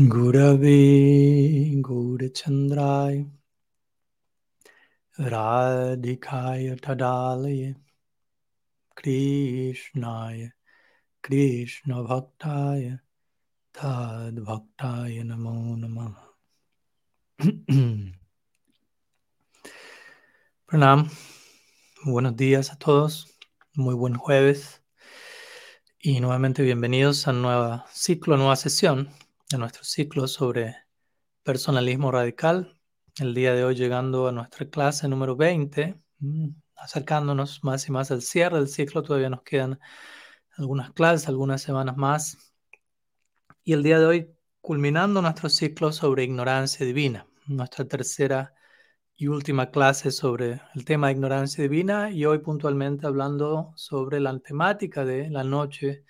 Gurave Gurachandrai Radhikaya Tadalaya Krishnaya Krishna Bhaktaya Tad Bhaktaya Namo Namaha. Pranam, buenos días a todos, muy buen jueves y nuevamente bienvenidos a un nuevo ciclo, nueva sesión de nuestro ciclo sobre personalismo radical. El día de hoy llegando a nuestra clase número 20, mm, acercándonos más y más al cierre del ciclo, todavía nos quedan algunas clases, algunas semanas más. Y el día de hoy culminando nuestro ciclo sobre ignorancia divina, nuestra tercera y última clase sobre el tema de ignorancia divina y hoy puntualmente hablando sobre la temática de la noche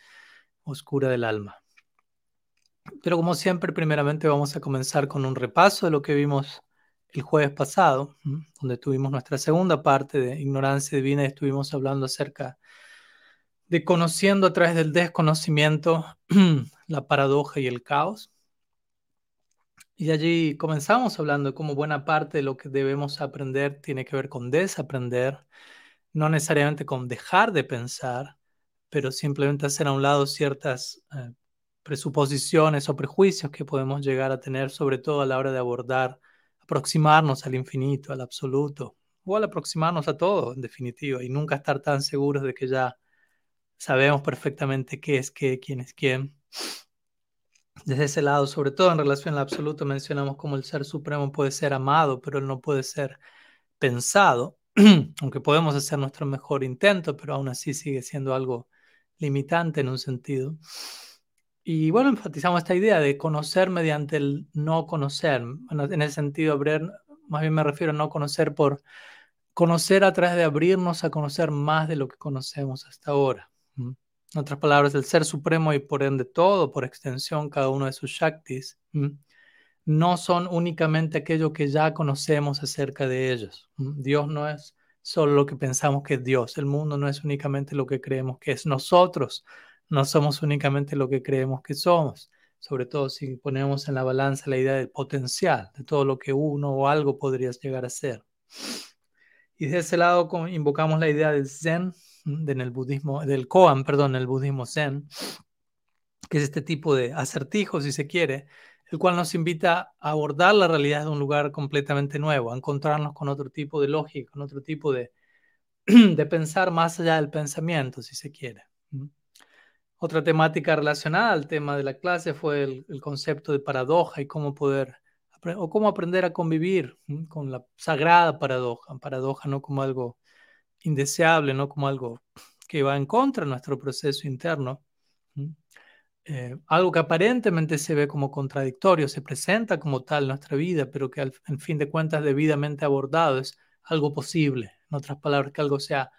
oscura del alma. Pero como siempre, primeramente vamos a comenzar con un repaso de lo que vimos el jueves pasado, donde tuvimos nuestra segunda parte de ignorancia divina y estuvimos hablando acerca de conociendo a través del desconocimiento la paradoja y el caos. Y allí comenzamos hablando de cómo buena parte de lo que debemos aprender tiene que ver con desaprender, no necesariamente con dejar de pensar, pero simplemente hacer a un lado ciertas eh, presuposiciones o prejuicios que podemos llegar a tener, sobre todo a la hora de abordar, aproximarnos al infinito, al absoluto, o al aproximarnos a todo, en definitiva, y nunca estar tan seguros de que ya sabemos perfectamente qué es qué, quién es quién. Desde ese lado, sobre todo en relación al absoluto, mencionamos cómo el ser supremo puede ser amado, pero él no puede ser pensado, aunque podemos hacer nuestro mejor intento, pero aún así sigue siendo algo limitante en un sentido. Y bueno, enfatizamos esta idea de conocer mediante el no conocer. en ese sentido, abrir, más bien me refiero a no conocer por conocer a través de abrirnos a conocer más de lo que conocemos hasta ahora. En otras palabras, el ser supremo y por ende todo, por extensión, cada uno de sus shaktis, no son únicamente aquello que ya conocemos acerca de ellos. Dios no es solo lo que pensamos que es Dios. El mundo no es únicamente lo que creemos que es nosotros no somos únicamente lo que creemos que somos, sobre todo si ponemos en la balanza la idea del potencial, de todo lo que uno o algo podría llegar a ser. Y de ese lado invocamos la idea del Zen, en el budismo, del Koan, perdón, el budismo Zen, que es este tipo de acertijo, si se quiere, el cual nos invita a abordar la realidad de un lugar completamente nuevo, a encontrarnos con otro tipo de lógica, con otro tipo de, de pensar más allá del pensamiento, si se quiere. Otra temática relacionada al tema de la clase fue el, concepto de paradoja y cómo poder o cómo aprender a convivir con la sagrada paradoja, paradoja no como algo indeseable, no como algo que va en contra de nuestro proceso interno, eh, algo que aparentemente se ve como contradictorio, se presenta como tal en nuestra vida, pero que al en fin de cuentas debidamente abordado es algo posible, en otras palabras, que algo sea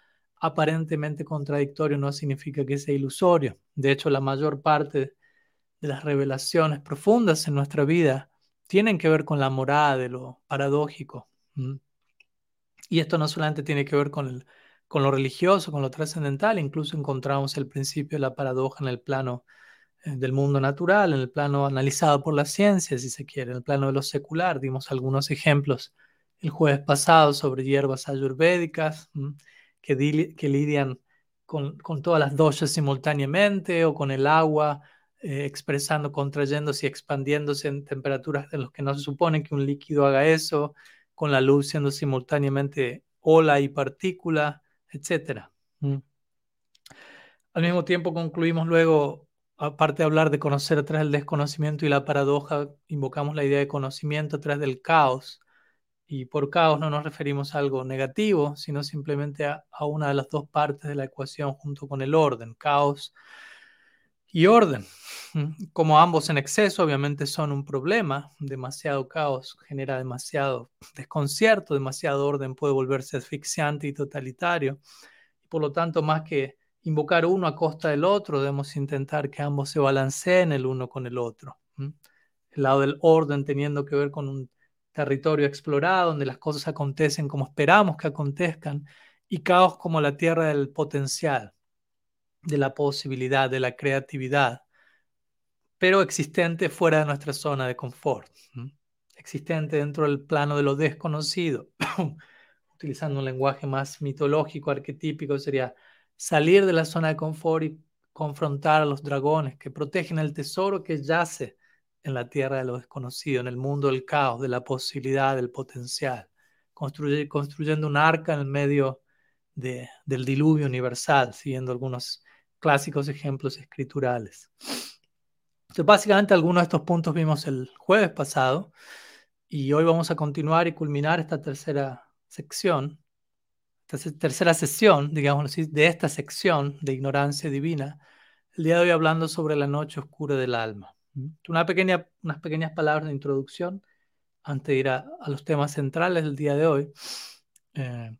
aparentemente contradictorio no significa que sea ilusorio. De hecho, la mayor parte de las revelaciones profundas en nuestra vida tienen que ver con la morada de lo paradójico. Y esto no solamente tiene que ver con, lo religioso, con lo trascendental, incluso encontramos el principio de la paradoja en el plano eh, del mundo natural, en el plano analizado por la ciencia, si se quiere, en el plano de lo secular. Dimos algunos ejemplos el jueves pasado sobre hierbas ayurvédicas que, lidian con, todas las doshas simultáneamente o con el agua eh, expresando, contrayéndose y expandiéndose en temperaturas en las que no se supone que un líquido haga eso, con la luz siendo simultáneamente ola y partícula, etc. Mm. Al mismo tiempo concluimos luego, aparte de hablar de conocer a través del desconocimiento y la paradoja, invocamos la idea de conocimiento a través del caos, y por caos no nos referimos a algo negativo, sino simplemente a, una de las dos partes de la ecuación junto con el orden, caos y orden. Como ambos en exceso obviamente son un problema, demasiado caos genera demasiado desconcierto, demasiado orden puede volverse asfixiante y totalitario. Por lo tanto, más que invocar uno a costa del otro, debemos intentar que ambos se balanceen el uno con el otro. El lado del orden teniendo que ver con un territorio explorado, donde las cosas acontecen como esperamos que acontezcan, y caos como la tierra del potencial, de la posibilidad, de la creatividad, pero existente fuera de nuestra zona de confort, existente dentro del plano de lo desconocido. Utilizando un lenguaje más mitológico, arquetípico, sería salir de la zona de confort y confrontar a los dragones que protegen el tesoro que yace en la tierra de lo desconocido, en el mundo del caos, de la posibilidad, del potencial, construyendo un arca en el medio del diluvio universal, siguiendo algunos clásicos ejemplos escriturales. Entonces, básicamente algunos de estos puntos vimos el jueves pasado y hoy vamos a continuar y culminar esta tercera sección, esta tercera sesión, digamos de esta sección de ignorancia divina, el día de hoy hablando sobre la noche oscura del alma. Una pequeña, unas pequeñas palabras de introducción antes de ir a, los temas centrales del día de hoy. Eh,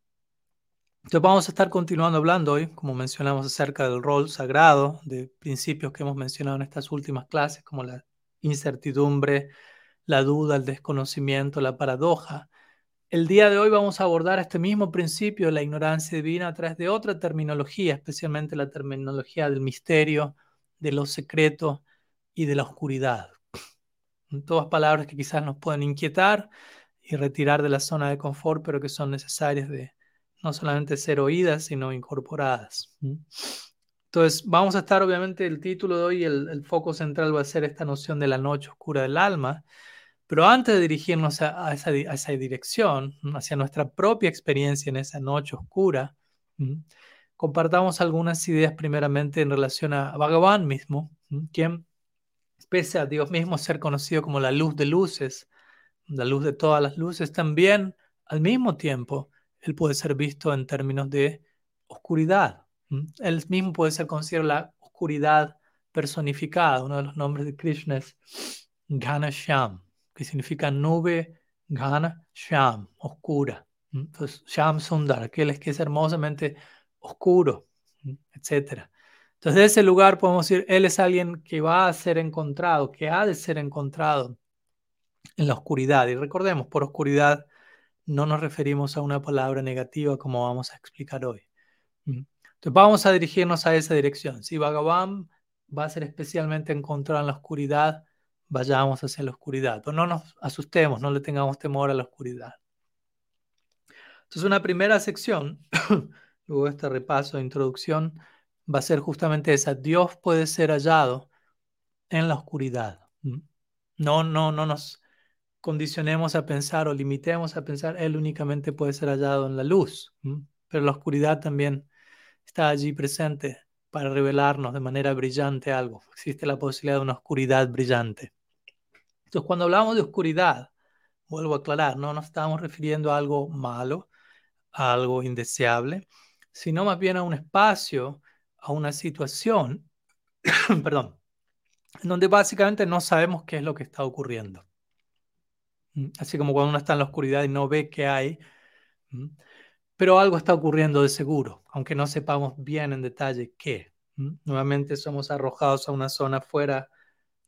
entonces vamos a estar continuando hablando hoy, como mencionamos, acerca del rol sagrado, de principios que hemos mencionado en estas últimas clases, como la incertidumbre, la duda, el desconocimiento, la paradoja. El día de hoy vamos a abordar este mismo principio la ignorancia divina a través de otra terminología, especialmente la terminología del misterio, de lo secreto y de la oscuridad. Todas palabras que quizás nos pueden inquietar y retirar de la zona de confort, pero que son necesarias de no solamente ser oídas, sino incorporadas. Entonces, vamos a estar, obviamente, el título de hoy, el, foco central va a ser esta noción de la noche oscura del alma, pero antes de dirigirnos a, esa, esa, dirección, hacia nuestra propia experiencia en esa noche oscura, compartamos algunas ideas primeramente en relación a Bhagavan mismo, quien, pese a Dios mismo ser conocido como la luz de luces, la luz de todas las luces, también al mismo tiempo él puede ser visto en términos de oscuridad. Él mismo puede ser considerado la oscuridad personificada. Uno de los nombres de Krishna es Ganasham, que significa nube, Gana, Sham, oscura. Entonces, Sham Sundar, aquel es que es hermosamente oscuro, etc. Entonces, de ese lugar podemos decir, Él es alguien que va a ser encontrado, que ha de ser encontrado en la oscuridad. Y recordemos, por oscuridad no nos referimos a una palabra negativa como vamos a explicar hoy. Entonces vamos a dirigirnos a esa dirección. Si Bhagavan va a ser especialmente encontrado en la oscuridad, vayamos hacia la oscuridad. No nos asustemos, no le tengamos temor a la oscuridad. Entonces una primera sección, luego este repaso de introducción, va a ser justamente esa. Dios puede ser hallado en la oscuridad. No, no, no nos condicionemos a pensar o limitemos a pensar, Él únicamente puede ser hallado en la luz, pero la oscuridad también está allí presente para revelarnos de manera brillante algo. Existe la posibilidad de una oscuridad brillante. Entonces, cuando hablamos de oscuridad, vuelvo a aclarar, no nos estamos refiriendo a algo malo, a algo indeseable, sino más bien a un espacio, a una situación, perdón, en donde básicamente no sabemos qué es lo que está ocurriendo. Mm, así como cuando uno está en la oscuridad y no ve qué hay, pero algo está ocurriendo de seguro, aunque no sepamos bien en detalle qué. Nuevamente somos arrojados a una zona fuera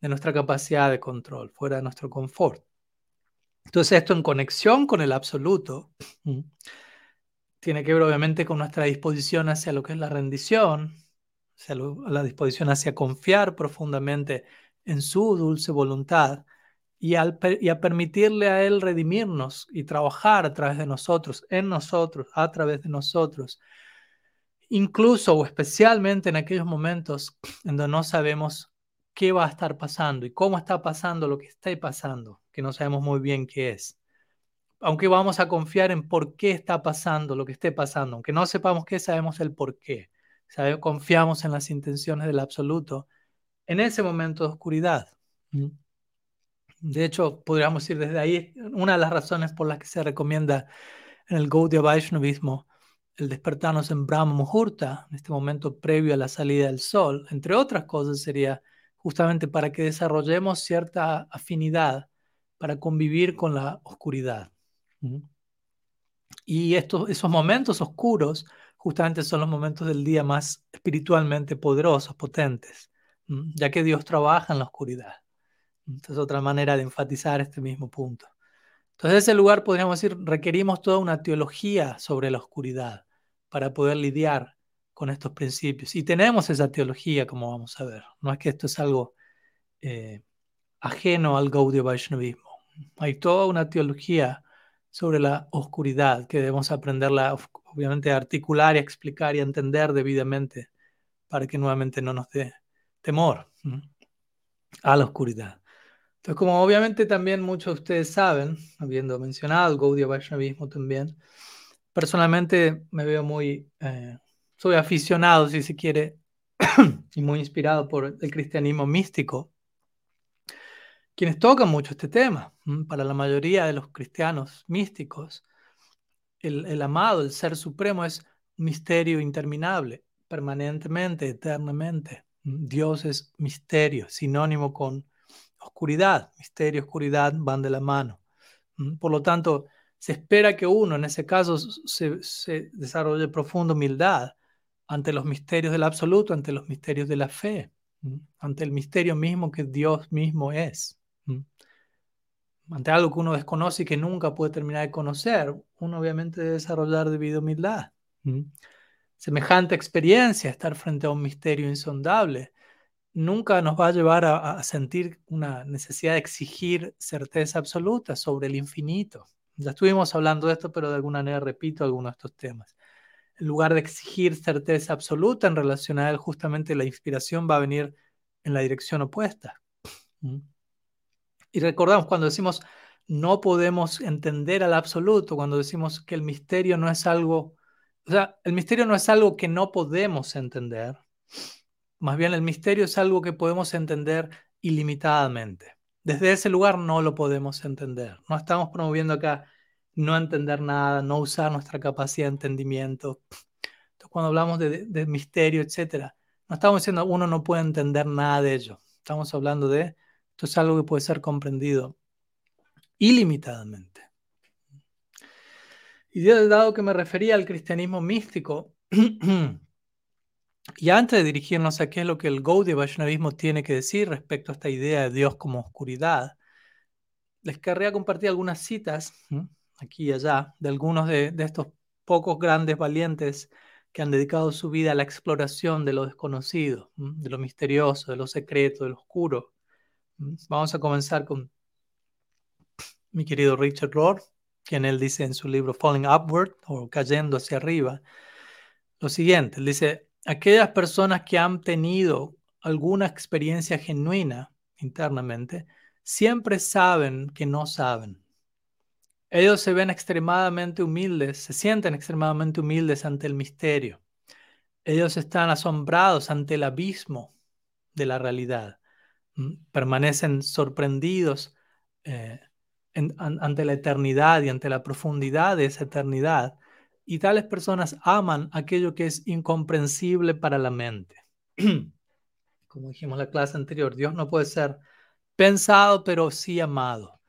de nuestra capacidad de control, fuera de nuestro confort. Entonces esto en conexión con el absoluto tiene que ver obviamente con nuestra disposición hacia lo que es la rendición, la disposición hacia confiar profundamente en su dulce voluntad y, a permitirle a Él redimirnos y trabajar a través de nosotros, en nosotros, a través de nosotros. Incluso o especialmente en aquellos momentos en donde no sabemos qué va a estar pasando y cómo está pasando lo que está pasando, que no sabemos muy bien qué es. Aunque vamos a confiar en por qué está pasando lo que esté pasando, aunque no sepamos qué, sabemos el por qué. Confiamos en las intenciones del absoluto en ese momento de oscuridad. De hecho, podríamos ir desde ahí, una de las razones por las que se recomienda en el Gaudiya Vaishnavismo el despertarnos en Brahma Muhurta, en este momento previo a la salida del sol, entre otras cosas, sería justamente para que desarrollemos cierta afinidad para convivir con la oscuridad. Y estos, esos momentos oscuros justamente son los momentos del día más espiritualmente poderosos, potentes, ya que Dios trabaja en la oscuridad. Entonces, otra manera de enfatizar este mismo punto. Entonces, en ese lugar podríamos decir, requerimos toda una teología sobre la oscuridad para poder lidiar con estos principios. Y tenemos esa teología, como vamos a ver. No es que esto es algo eh, ajeno al Gaudiya Vaishnavismo. Hay toda una teología sobre la oscuridad que debemos aprenderla, obviamente, articular y explicar y entender debidamente para que nuevamente no nos dé temor a la oscuridad. Entonces, como obviamente también muchos de ustedes saben, habiendo mencionado el Gaudiya Vaishnavismo también, personalmente me veo muy, eh, soy aficionado, si se quiere, y muy inspirado por el cristianismo místico, quienes tocan mucho este tema. Para la mayoría de los cristianos místicos, el, amado, el ser supremo, es un misterio interminable, permanentemente, eternamente. Dios es misterio, sinónimo con oscuridad. Misterio y oscuridad van de la mano. Por lo tanto, se espera que uno, en ese caso, se, se desarrolle profunda humildad ante los misterios del absoluto, ante los misterios de la fe, ante el misterio mismo que Dios mismo es. Ante algo que uno desconoce y que nunca puede terminar de conocer, uno obviamente debe desarrollar debido humildad. Semejante experiencia, estar frente a un misterio insondable, nunca nos va a llevar a, sentir una necesidad de exigir certeza absoluta sobre el infinito. Ya estuvimos hablando de esto, pero de alguna manera repito algunos de estos temas. En lugar de exigir certeza absoluta en relación a él, justamente la inspiración va a venir en la dirección opuesta. Y recordamos cuando decimos no podemos entender al absoluto, cuando decimos que el misterio no es algo, o sea, el misterio no es algo que no podemos entender, más bien el misterio es algo que podemos entender ilimitadamente. Desde ese lugar no lo podemos entender. No estamos promoviendo acá no entender nada, no usar nuestra capacidad de entendimiento. Entonces, cuando hablamos de, misterio, etcétera, no estamos diciendo uno no puede entender nada de ello. Estamos hablando de esto es algo que puede ser comprendido ilimitadamente. Y dado que me refería al cristianismo místico, y antes de dirigirnos a qué es lo que el Gaudiya Vaishnavismo tiene que decir respecto a esta idea de Dios como oscuridad, les querría compartir algunas citas, aquí y allá, de algunos de, de estos pocos grandes valientes que han dedicado su vida a la exploración de lo desconocido, de lo misterioso, de lo secreto, de lo oscuro. Vamos a comenzar con mi querido Richard Rohr, quien él dice en su libro Falling Upward o Cayendo hacia arriba, lo siguiente, él dice, aquellas personas que han tenido alguna experiencia genuina internamente, siempre saben que no saben. Ellos se ven extremadamente humildes, se sienten extremadamente humildes ante el misterio. Ellos están asombrados ante el abismo de la realidad permanecen sorprendidos eh, ante la eternidad y ante la profundidad de esa eternidad. Y tales personas aman aquello que es incomprensible para la mente. Como dijimos en la clase anterior, Dios no puede ser pensado, pero sí amado.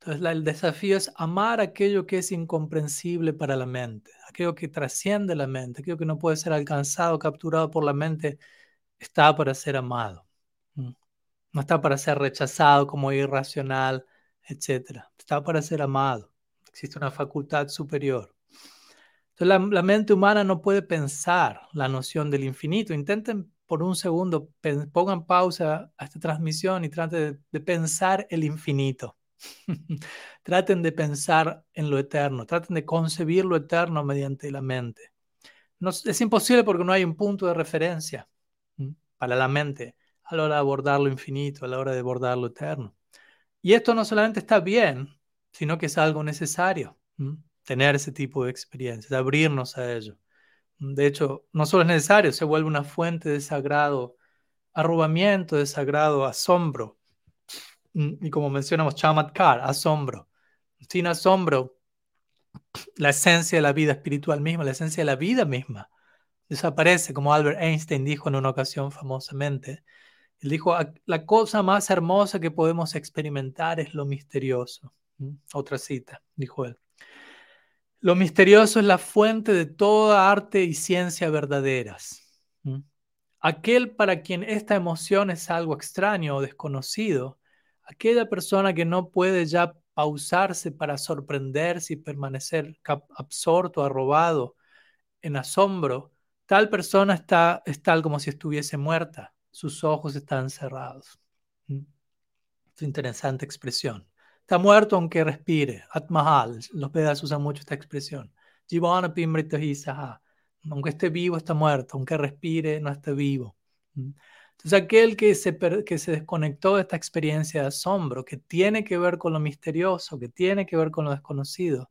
Entonces el desafío es amar aquello que es incomprensible para la mente, aquello que trasciende la mente, aquello que no puede ser alcanzado, capturado por la mente, está para ser amado. No está para ser rechazado como irracional, etc. Está para ser amado. Existe una facultad superior. Entonces la, mente humana no puede pensar la noción del infinito. Intenten por un segundo, pongan pausa a esta transmisión y traten de, pensar el infinito. traten de pensar en lo eterno, traten de concebir lo eterno mediante la mente. No, es imposible porque no hay un punto de referencia para la mente a la hora de abordar lo infinito, a la hora de abordar lo eterno. Y esto no solamente está bien, sino que es algo necesario, tener ese tipo de experiencias, abrirnos a ello. De hecho, no solo es necesario, se vuelve una fuente de sagrado arrobamiento, de sagrado asombro. Y como mencionamos, chamatkar, asombro. Sin asombro, la esencia de la vida espiritual misma, la esencia de la vida misma, desaparece, como Albert Einstein dijo en una ocasión famosamente, él dijo, la cosa más hermosa que podemos experimentar es lo misterioso. Otra cita, dijo él. Lo misterioso es la fuente de toda arte y ciencia verdaderas. Aquel para quien esta emoción es algo extraño o desconocido, aquella persona que no puede ya pausarse para sorprenderse y permanecer absorto, arrobado, en asombro, tal persona está, es tal como si estuviese muerta sus ojos están cerrados. Es interesante expresión. Está muerto aunque respire. Atmahal. Los Vedas usan mucho esta expresión. Jivana Aunque esté vivo, está muerto. Aunque respire, no está vivo. Entonces, aquel que se, que se desconectó de esta experiencia de asombro, que tiene que ver con lo misterioso, que tiene que ver con lo desconocido,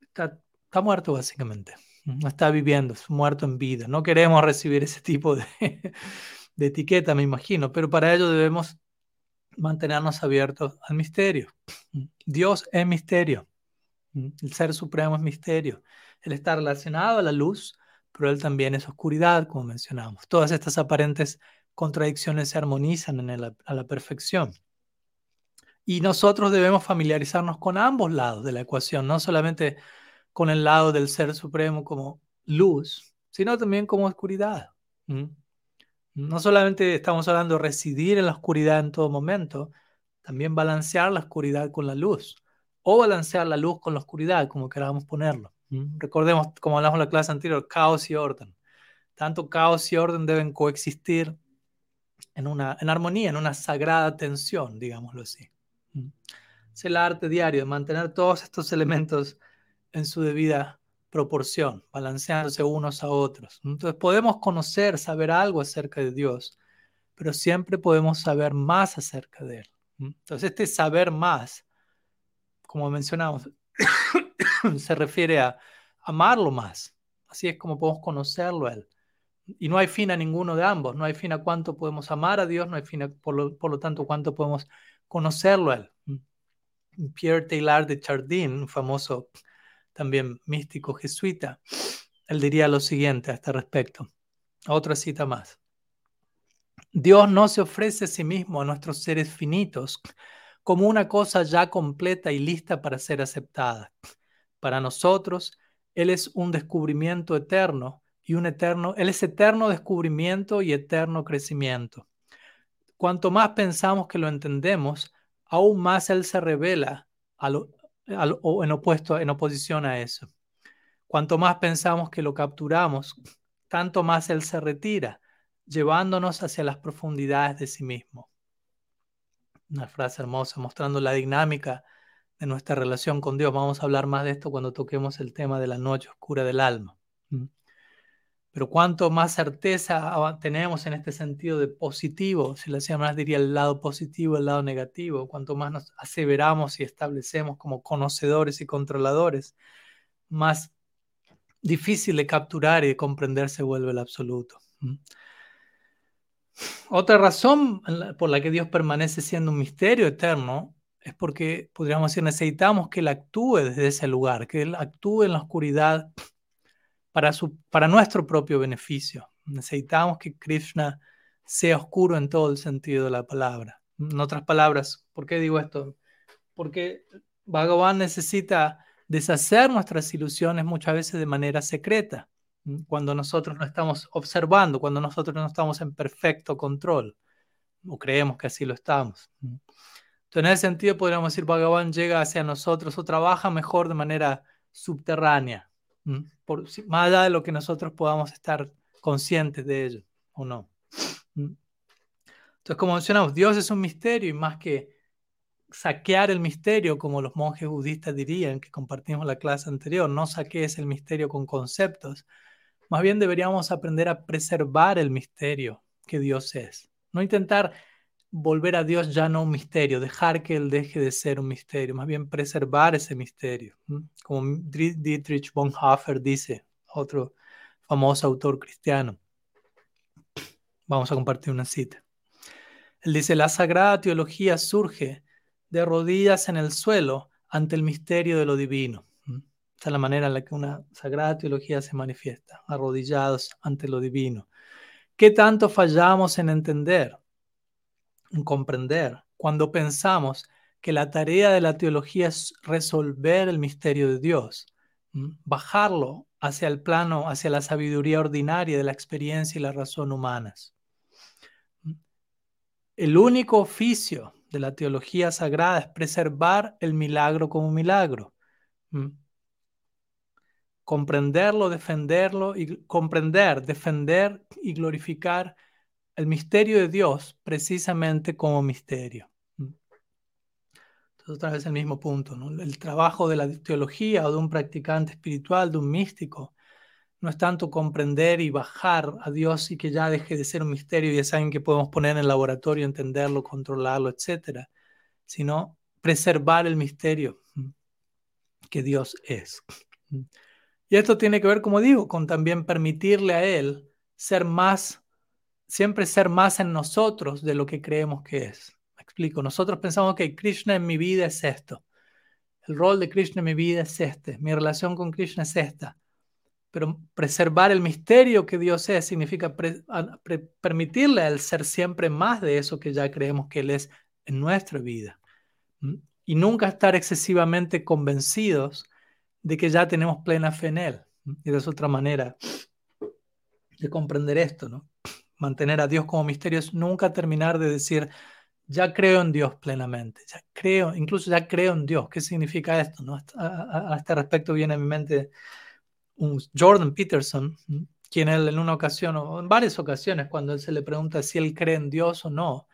está, está muerto básicamente. No está viviendo, es muerto en vida. No queremos recibir ese tipo de, de etiqueta, me imagino, pero para ello debemos mantenernos abiertos al misterio. Dios es misterio. El Ser Supremo es misterio. Él está relacionado a la luz, pero Él también es oscuridad, como mencionamos. Todas estas aparentes contradicciones se armonizan en a la perfección. Y nosotros debemos familiarizarnos con ambos lados de la ecuación, no solamente con el lado del Ser Supremo como luz, sino también como oscuridad. No solamente estamos hablando de residir en la oscuridad en todo momento, también balancear la oscuridad con la luz, o balancear la luz con la oscuridad, como queramos ponerlo. Recordemos, como hablamos en la clase anterior, caos y orden. Tanto caos y orden deben coexistir en, una, en armonía, en una sagrada tensión, digámoslo así. Es el arte diario de mantener todos estos elementos en su debida proporción, balanceándose unos a otros. Entonces podemos conocer, saber algo acerca de Dios, pero siempre podemos saber más acerca de Él. Entonces este saber más, como mencionamos, se refiere a amarlo más. Así es como podemos conocerlo a Él. Y no hay fin a ninguno de ambos, no hay fin a cuánto podemos amar a Dios, no hay fin a, por, lo, por lo tanto, cuánto podemos conocerlo a Él. Pierre Taylor de Chardin, un famoso también místico jesuita, él diría lo siguiente a este respecto. Otra cita más. Dios no se ofrece a sí mismo a nuestros seres finitos como una cosa ya completa y lista para ser aceptada. Para nosotros, Él es un descubrimiento eterno y un eterno, Él es eterno descubrimiento y eterno crecimiento. Cuanto más pensamos que lo entendemos, aún más Él se revela a, lo, o en, opuesto, en oposición a eso. Cuanto más pensamos que lo capturamos, tanto más Él se retira, llevándonos hacia las profundidades de sí mismo. Una frase hermosa mostrando la dinámica de nuestra relación con Dios. Vamos a hablar más de esto cuando toquemos el tema de la noche oscura del alma. Pero cuanto más certeza tenemos en este sentido de positivo, si lo más diría el lado positivo, el lado negativo, cuanto más nos aseveramos y establecemos como conocedores y controladores, más difícil de capturar y de comprender se vuelve el absoluto. Otra razón por la que Dios permanece siendo un misterio eterno es porque, podríamos decir, necesitamos que Él actúe desde ese lugar, que Él actúe en la oscuridad para, nuestro propio beneficio. Necesitamos que Krishna sea oscuro en todo el sentido de la palabra. En otras palabras, ¿por qué digo esto? Porque Bhagavan necesita deshacer nuestras ilusiones muchas veces de manera secreta, cuando nosotros no estamos observando, cuando nosotros no estamos en perfecto control, o creemos que así lo estamos. Entonces, en ese sentido, podríamos decir, Bhagavan llega hacia nosotros o trabaja mejor de manera subterránea, más allá de lo que nosotros podamos estar conscientes de ello o no. Entonces, como mencionamos, Dios es un misterio y más que saquear el misterio, como los monjes budistas dirían, que compartimos la clase anterior, no saquees el misterio con conceptos, más bien deberíamos aprender a preservar el misterio que Dios es. No intentar volver a Dios ya no un misterio, dejar que Él deje de ser un misterio, más bien preservar ese misterio. Como Dietrich Bonhoeffer dice, otro famoso autor cristiano. Vamos a compartir una cita. Él dice, la sagrada teología surge de rodillas en el suelo ante el misterio de lo divino. Esta es la manera en la que una sagrada teología se manifiesta, arrodillados ante lo divino. ¿Qué tanto fallamos en entender comprender cuando pensamos que la tarea de la teología es resolver el misterio de Dios, bajarlo hacia el plano, hacia la sabiduría ordinaria de la experiencia y la razón humanas. El único oficio de la teología sagrada es preservar el milagro como milagro. Comprenderlo, defenderlo y comprender, defender y glorificar el misterio de Dios precisamente como misterio. Entonces, otra vez el mismo punto. El trabajo de la teología o de un practicante espiritual, de un místico, no es tanto comprender y bajar a Dios y que ya deje de ser un misterio y es alguien que podemos poner en el laboratorio, entenderlo, controlarlo, etcétera, sino preservar el misterio que Dios es. Y esto tiene que ver, como digo, con también permitirle a Él ser más, siempre ser más en nosotros de lo que creemos que es. Me explico, nosotros pensamos que Krishna en mi vida es esto. El rol de Krishna en mi vida es este. Mi relación con Krishna es esta. Pero preservar el misterio que Dios es significa permitirle a Él ser siempre más de eso que ya creemos que Él es en nuestra vida. Y nunca estar excesivamente convencidos de que ya tenemos plena fe en Él. Y es otra manera de comprender esto, ¿no? Mantener a Dios como misterio es nunca terminar de decir, ya creo en Dios plenamente, ya creo, incluso ya creo en Dios. ¿Qué significa esto? ¿no? A, este respecto viene a mi mente Jordan Peterson, quien él en una ocasión, o en varias ocasiones, cuando él se le pregunta si él cree en Dios o no,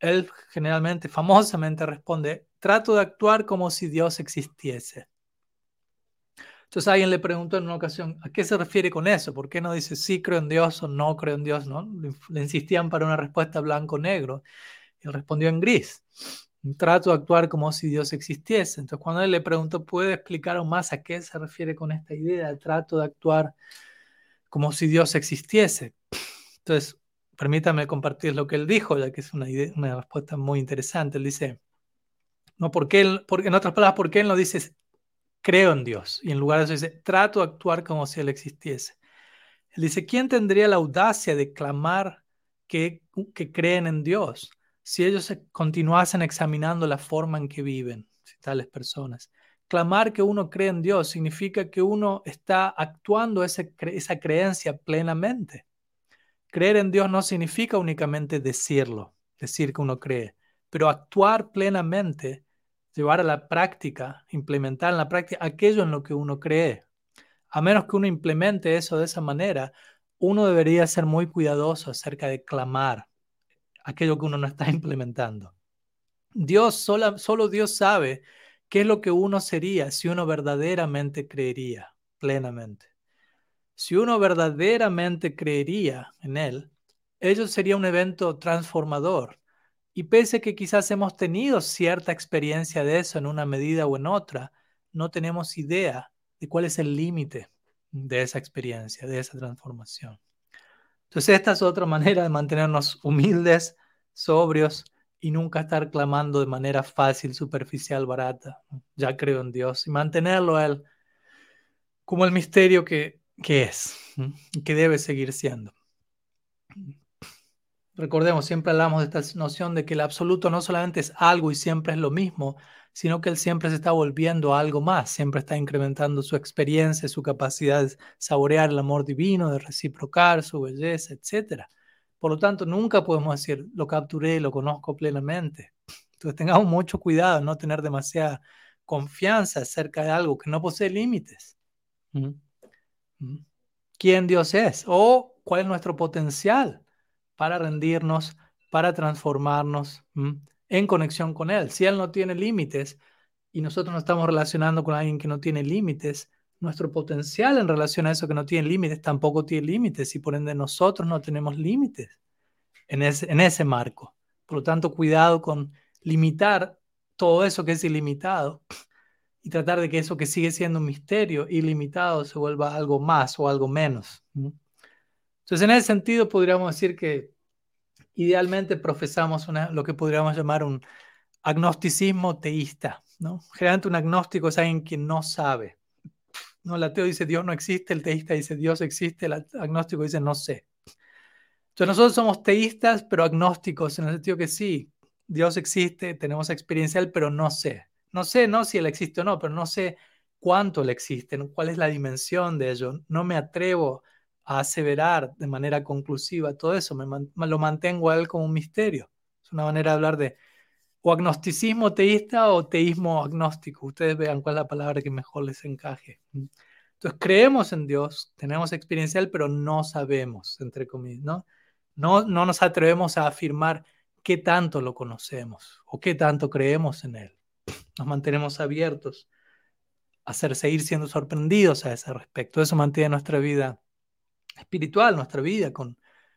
él generalmente, famosamente responde, trato de actuar como si Dios existiese. Entonces alguien le preguntó en una ocasión, ¿a qué se refiere con eso? ¿Por qué no dice sí creo en Dios o no creo en Dios? ¿no? Le, insistían para una respuesta blanco-negro. Él respondió en gris. Trato de actuar como si Dios existiese. Entonces cuando él le preguntó, ¿puede explicar aún más a qué se refiere con esta idea? Trato de actuar como si Dios existiese. Entonces, permítame compartir lo que él dijo, ya que es una, respuesta muy interesante. Él dice, no, porque porque, en otras palabras, ¿por qué él no dice creo en Dios. Y en lugar de eso dice, trato de actuar como si Él existiese. Él dice, ¿quién tendría la audacia de clamar que, que creen en Dios si ellos continuasen examinando la forma en que viven, tales personas? Clamar que uno cree en Dios significa que uno está actuando esa creencia plenamente. Creer en Dios no significa únicamente decirlo, decir que uno cree, pero actuar plenamente llevar a la práctica, implementar en la práctica aquello en lo que uno cree. A menos que uno implemente eso de esa manera, uno debería ser muy cuidadoso acerca de clamar aquello que uno no está implementando. Dios, solo, solo Dios sabe qué es lo que uno sería si uno verdaderamente creería plenamente. Si uno verdaderamente creería en Él, ello sería un evento transformador y pese que quizás hemos tenido cierta experiencia de eso en una medida o en otra, no tenemos idea de cuál es el límite de esa experiencia, de esa transformación. Entonces esta es otra manera de mantenernos humildes, sobrios y nunca estar clamando de manera fácil, superficial, barata. Ya creo en Dios y mantenerlo a Él como el misterio que, que es y que debe seguir siendo. Recordemos, siempre hablamos de esta noción de que el absoluto no solamente es algo y siempre es lo mismo, sino que él siempre se está volviendo a algo más, siempre está incrementando su experiencia, su capacidad de saborear el amor divino, de reciprocar su belleza, etc. Por lo tanto, nunca podemos decir, lo capturé, lo conozco plenamente. Entonces tengamos mucho cuidado, no tener demasiada confianza acerca de algo que no posee límites. ¿Mm? ¿Quién Dios es? ¿O cuál es nuestro potencial? Para rendirnos, para transformarnos en conexión con Él. Si Él no tiene límites y nosotros nos estamos relacionando con alguien que no tiene límites, nuestro potencial en relación a eso que no tiene límites tampoco tiene límites y por ende nosotros no tenemos límites en ese, en ese marco. Por lo tanto, cuidado con limitar todo eso que es ilimitado y tratar de que eso que sigue siendo un misterio ilimitado se vuelva algo más o algo menos. Entonces, en ese sentido, podríamos decir que idealmente profesamos lo que podríamos llamar un agnosticismo teísta. ¿no? Generalmente un agnóstico es alguien que no sabe. ¿no? El ateo dice Dios no existe, el teísta dice Dios existe, el agnóstico dice no sé. Entonces nosotros somos teístas, pero agnósticos, en el sentido que sí, Dios existe, tenemos experiencial, pero no sé. No sé, no si Él existe o no, pero no sé cuánto Él existe, cuál es la dimensión de ello. No me atrevo a aseverar de manera conclusiva todo eso, me, lo mantengo a él como un misterio. Es una manera de hablar de o agnosticismo teísta o teísmo agnóstico. Ustedes vean cuál es la palabra que mejor les encaje. Entonces creemos en Dios, tenemos experiencial, pero no sabemos, entre comillas, ¿no? No, no nos atrevemos a afirmar qué tanto lo conocemos o qué tanto creemos en Él. Nos mantenemos abiertos a ser, seguir siendo sorprendidos a ese respecto. Eso mantiene nuestra vida espiritual, nuestra vida con,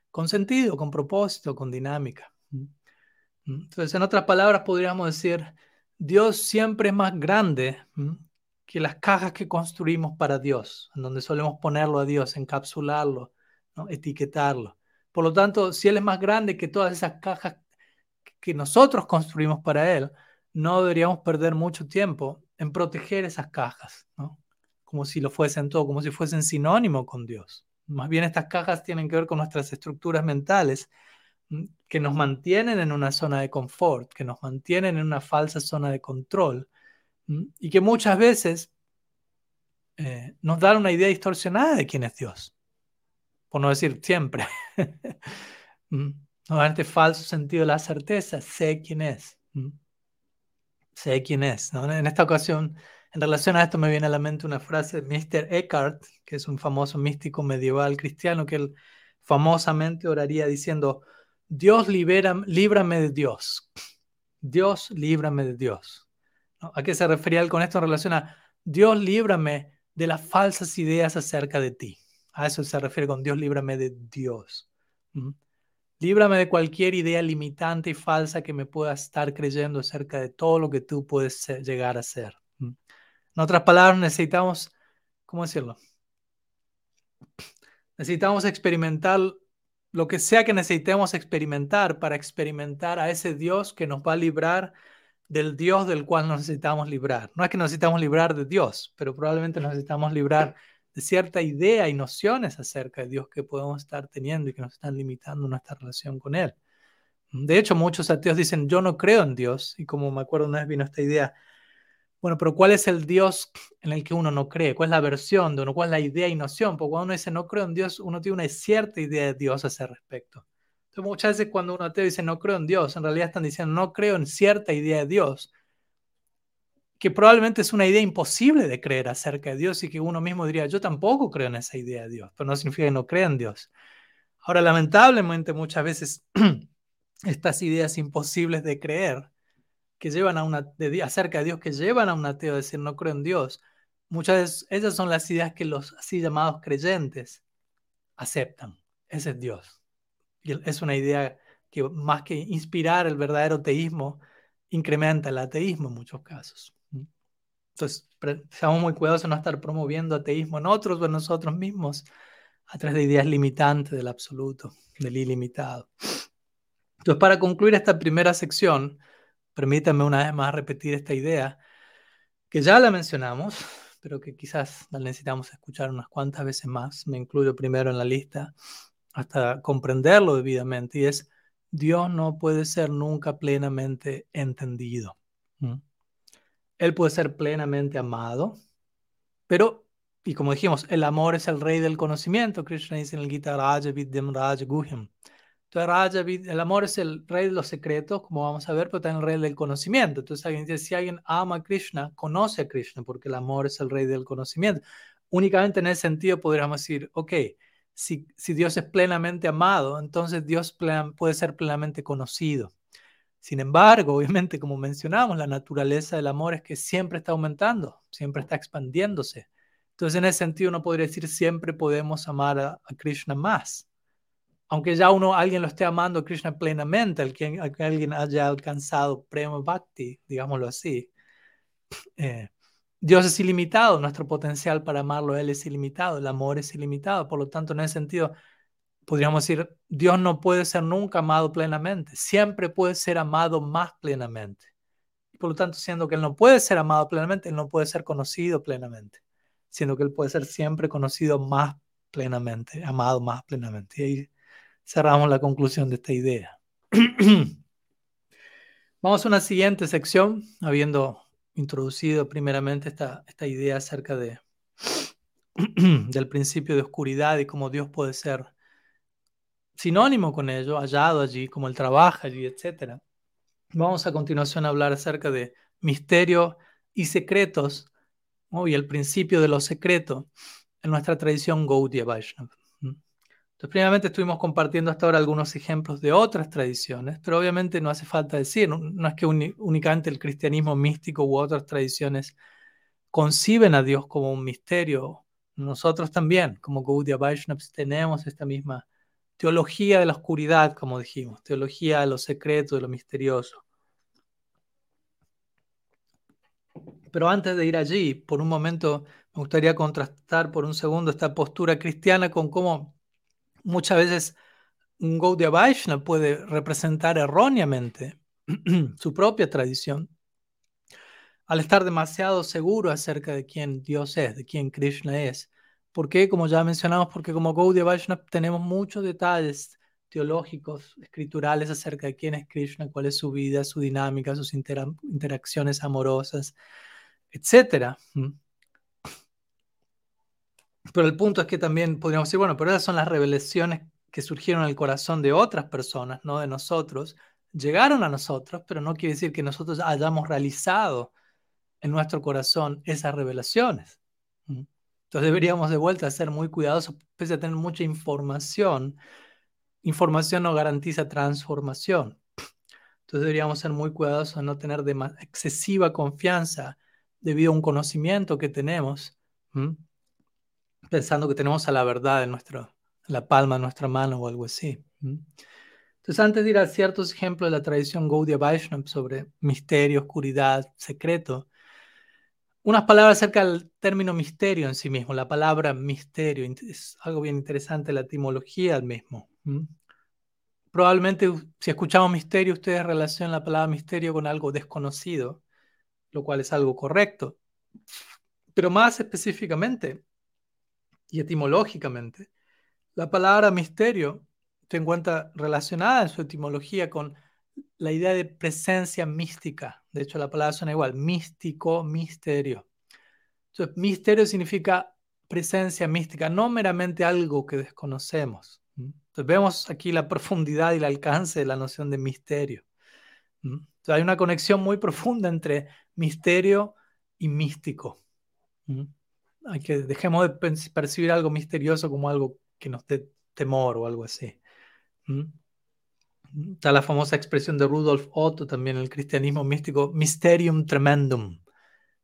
con sentido, con propósito, con dinámica. Entonces, en otras palabras, podríamos decir, Dios siempre es más grande que las cajas que construimos para Dios, donde solemos ponerlo a Dios, encapsularlo, etiquetarlo. Por lo tanto, si Él es más grande que todas esas cajas que nosotros construimos para Él, no deberíamos perder mucho tiempo en proteger esas cajas, como si lo fuesen todo, como si fuesen sinónimo con Dios. Más bien estas cajas tienen que ver con nuestras estructuras mentales que nos mantienen en una zona de confort, que nos mantienen en una falsa zona de control y que muchas veces eh, nos dan una idea distorsionada de quién es Dios, por no decir siempre. nos dan este falso sentido de la certeza, sé quién es, sé quién es. En esta ocasión, en relación a esto me viene a la mente una frase de Mr. Eckhart, que es un famoso místico medieval cristiano, que él famosamente oraría diciendo, Dios libera, líbrame de Dios. Dios líbrame de Dios. ¿A qué se refería él con esto en relación a Dios líbrame de las falsas ideas acerca de ti? A eso se refiere con Dios líbrame de Dios. Líbrame de cualquier idea limitante y falsa que me pueda estar creyendo acerca de todo lo que tú puedes llegar a ser. En otras palabras, necesitamos, ¿cómo decirlo? Necesitamos experimentar lo que sea que necesitemos experimentar para experimentar a ese Dios que nos va a librar del Dios del cual necesitamos librar. No es que necesitamos librar de Dios, pero probablemente necesitamos librar de cierta idea y nociones acerca de Dios que podemos estar teniendo y que nos están limitando nuestra relación con Él. De hecho, muchos ateos dicen, yo no creo en Dios. Y como me acuerdo una vez vino esta idea, bueno, pero ¿cuál es el Dios en el que uno no cree? ¿Cuál es la versión de uno? ¿Cuál es la idea y noción? Porque cuando uno dice no creo en Dios, uno tiene una cierta idea de Dios a ese respecto. Entonces, muchas veces cuando uno dice no creo en Dios, en realidad están diciendo no creo en cierta idea de Dios, que probablemente es una idea imposible de creer acerca de Dios y que uno mismo diría, yo tampoco creo en esa idea de Dios, pero no significa que no crea en Dios. Ahora, lamentablemente muchas veces estas ideas imposibles de creer, que llevan a una, acerca de Dios, que llevan a un ateo a decir no creo en Dios, muchas veces esas son las ideas que los así llamados creyentes aceptan. Ese es Dios. Y es una idea que más que inspirar el verdadero teísmo, incrementa el ateísmo en muchos casos. Entonces, seamos muy cuidadosos de no estar promoviendo ateísmo en otros o en nosotros mismos a través de ideas limitantes del absoluto, del ilimitado. Entonces, para concluir esta primera sección, permítanme una vez más repetir esta idea, que ya la mencionamos, pero que quizás la necesitamos escuchar unas cuantas veces más. Me incluyo primero en la lista, hasta comprenderlo debidamente, y es Dios no puede ser nunca plenamente entendido. Él puede ser plenamente amado, pero, y como dijimos, el amor es el rey del conocimiento. Krishna dice en el Gita Raja Vidyam Raja Guhyam. Entonces, el amor es el rey de los secretos, como vamos a ver, pero también el rey del conocimiento. Entonces, alguien dice, si alguien ama a Krishna, conoce a Krishna, porque el amor es el rey del conocimiento. Únicamente en ese sentido podríamos decir, ok, si, Dios es plenamente amado, entonces Dios puede ser plenamente conocido. Sin embargo, obviamente, como mencionamos, la naturaleza del amor es que siempre está aumentando, siempre está expandiéndose. Entonces, en ese sentido, uno podría decir siempre podemos amar a, Krishna más. Aunque ya uno, alguien lo esté amando a Krishna plenamente, al alguien haya alcanzado prema bhakti, digámoslo así. Eh, Dios es ilimitado, nuestro potencial para amarlo Él es ilimitado, el amor es ilimitado. Por lo tanto, en ese sentido, podríamos decir, Dios no puede ser nunca amado plenamente, siempre puede ser amado más plenamente. Por lo tanto, siendo que Él no puede ser amado plenamente, Él no puede ser conocido plenamente, siendo que Él puede ser siempre conocido más plenamente, amado más plenamente. Y ahí cerramos la conclusión de esta idea. Vamos a una siguiente sección, habiendo introducido primeramente esta, esta idea acerca de, del principio de oscuridad y cómo Dios puede ser sinónimo con ello, hallado allí, como Él trabaja allí, etc. Vamos a continuación a hablar acerca de misterios y secretos y el principio de lo secreto en nuestra tradición Gaudiya Vaishnava. Entonces, primeramente estuvimos compartiendo hasta ahora algunos ejemplos de otras tradiciones, pero obviamente no hace falta decir, no, es que únicamente el cristianismo místico u otras tradiciones conciben a Dios como un misterio. Nosotros también, como Gaudiya Vaishnavas, tenemos esta misma teología de la oscuridad, como dijimos, teología de lo secreto, de lo misterioso. Pero antes de ir allí, por un momento me gustaría contrastar por un segundo esta postura cristiana con cómo muchas veces un Gaudiya Vaishnava puede representar erróneamente su propia tradición al estar demasiado seguro acerca de quién Dios es, de quién Krishna es. ¿Por qué? Como ya mencionamos, porque como Gaudiya Vaishnava tenemos muchos detalles teológicos, escriturales acerca de quién es Krishna, cuál es su vida, su dinámica, sus interacciones amorosas, etc. Pero el punto es que también podríamos decir, bueno, pero esas son las revelaciones que surgieron en el corazón de otras personas, no de nosotros. Llegaron a nosotros, pero no quiere decir que nosotros hayamos realizado en nuestro corazón esas revelaciones. Entonces deberíamos de vuelta ser muy cuidadosos, pese a tener mucha información. Información no garantiza transformación. Entonces deberíamos ser muy cuidadosos a no tener excesiva confianza debido a un conocimiento que tenemos pensando que tenemos a la verdad en, nuestro, la palma de nuestra mano o algo así. Entonces, antes de ir a ciertos ejemplos de la tradición Gaudiya Vaishnava sobre misterio, oscuridad, secreto, unas palabras acerca del término misterio en sí mismo. La palabra misterio es algo bien interesante, la etimología del mismo. Probablemente si escuchamos misterio, ustedes relacionan la palabra misterio con algo desconocido, lo cual es algo correcto. Pero más específicamente, y etimológicamente. La palabra misterio se encuentra relacionada en su etimología con la idea de presencia mística. De hecho, la palabra suena igual, místico, misterio. Entonces, misterio significa presencia mística, no meramente algo que desconocemos. Entonces, vemos aquí la profundidad y el alcance de la noción de misterio. Entonces, hay una conexión muy profunda entre misterio y místico hay que dejemos de percibir algo misterioso como algo que nos dé temor o algo así. Está la famosa expresión de Rudolf Otto también en el cristianismo místico, mysterium tremendum,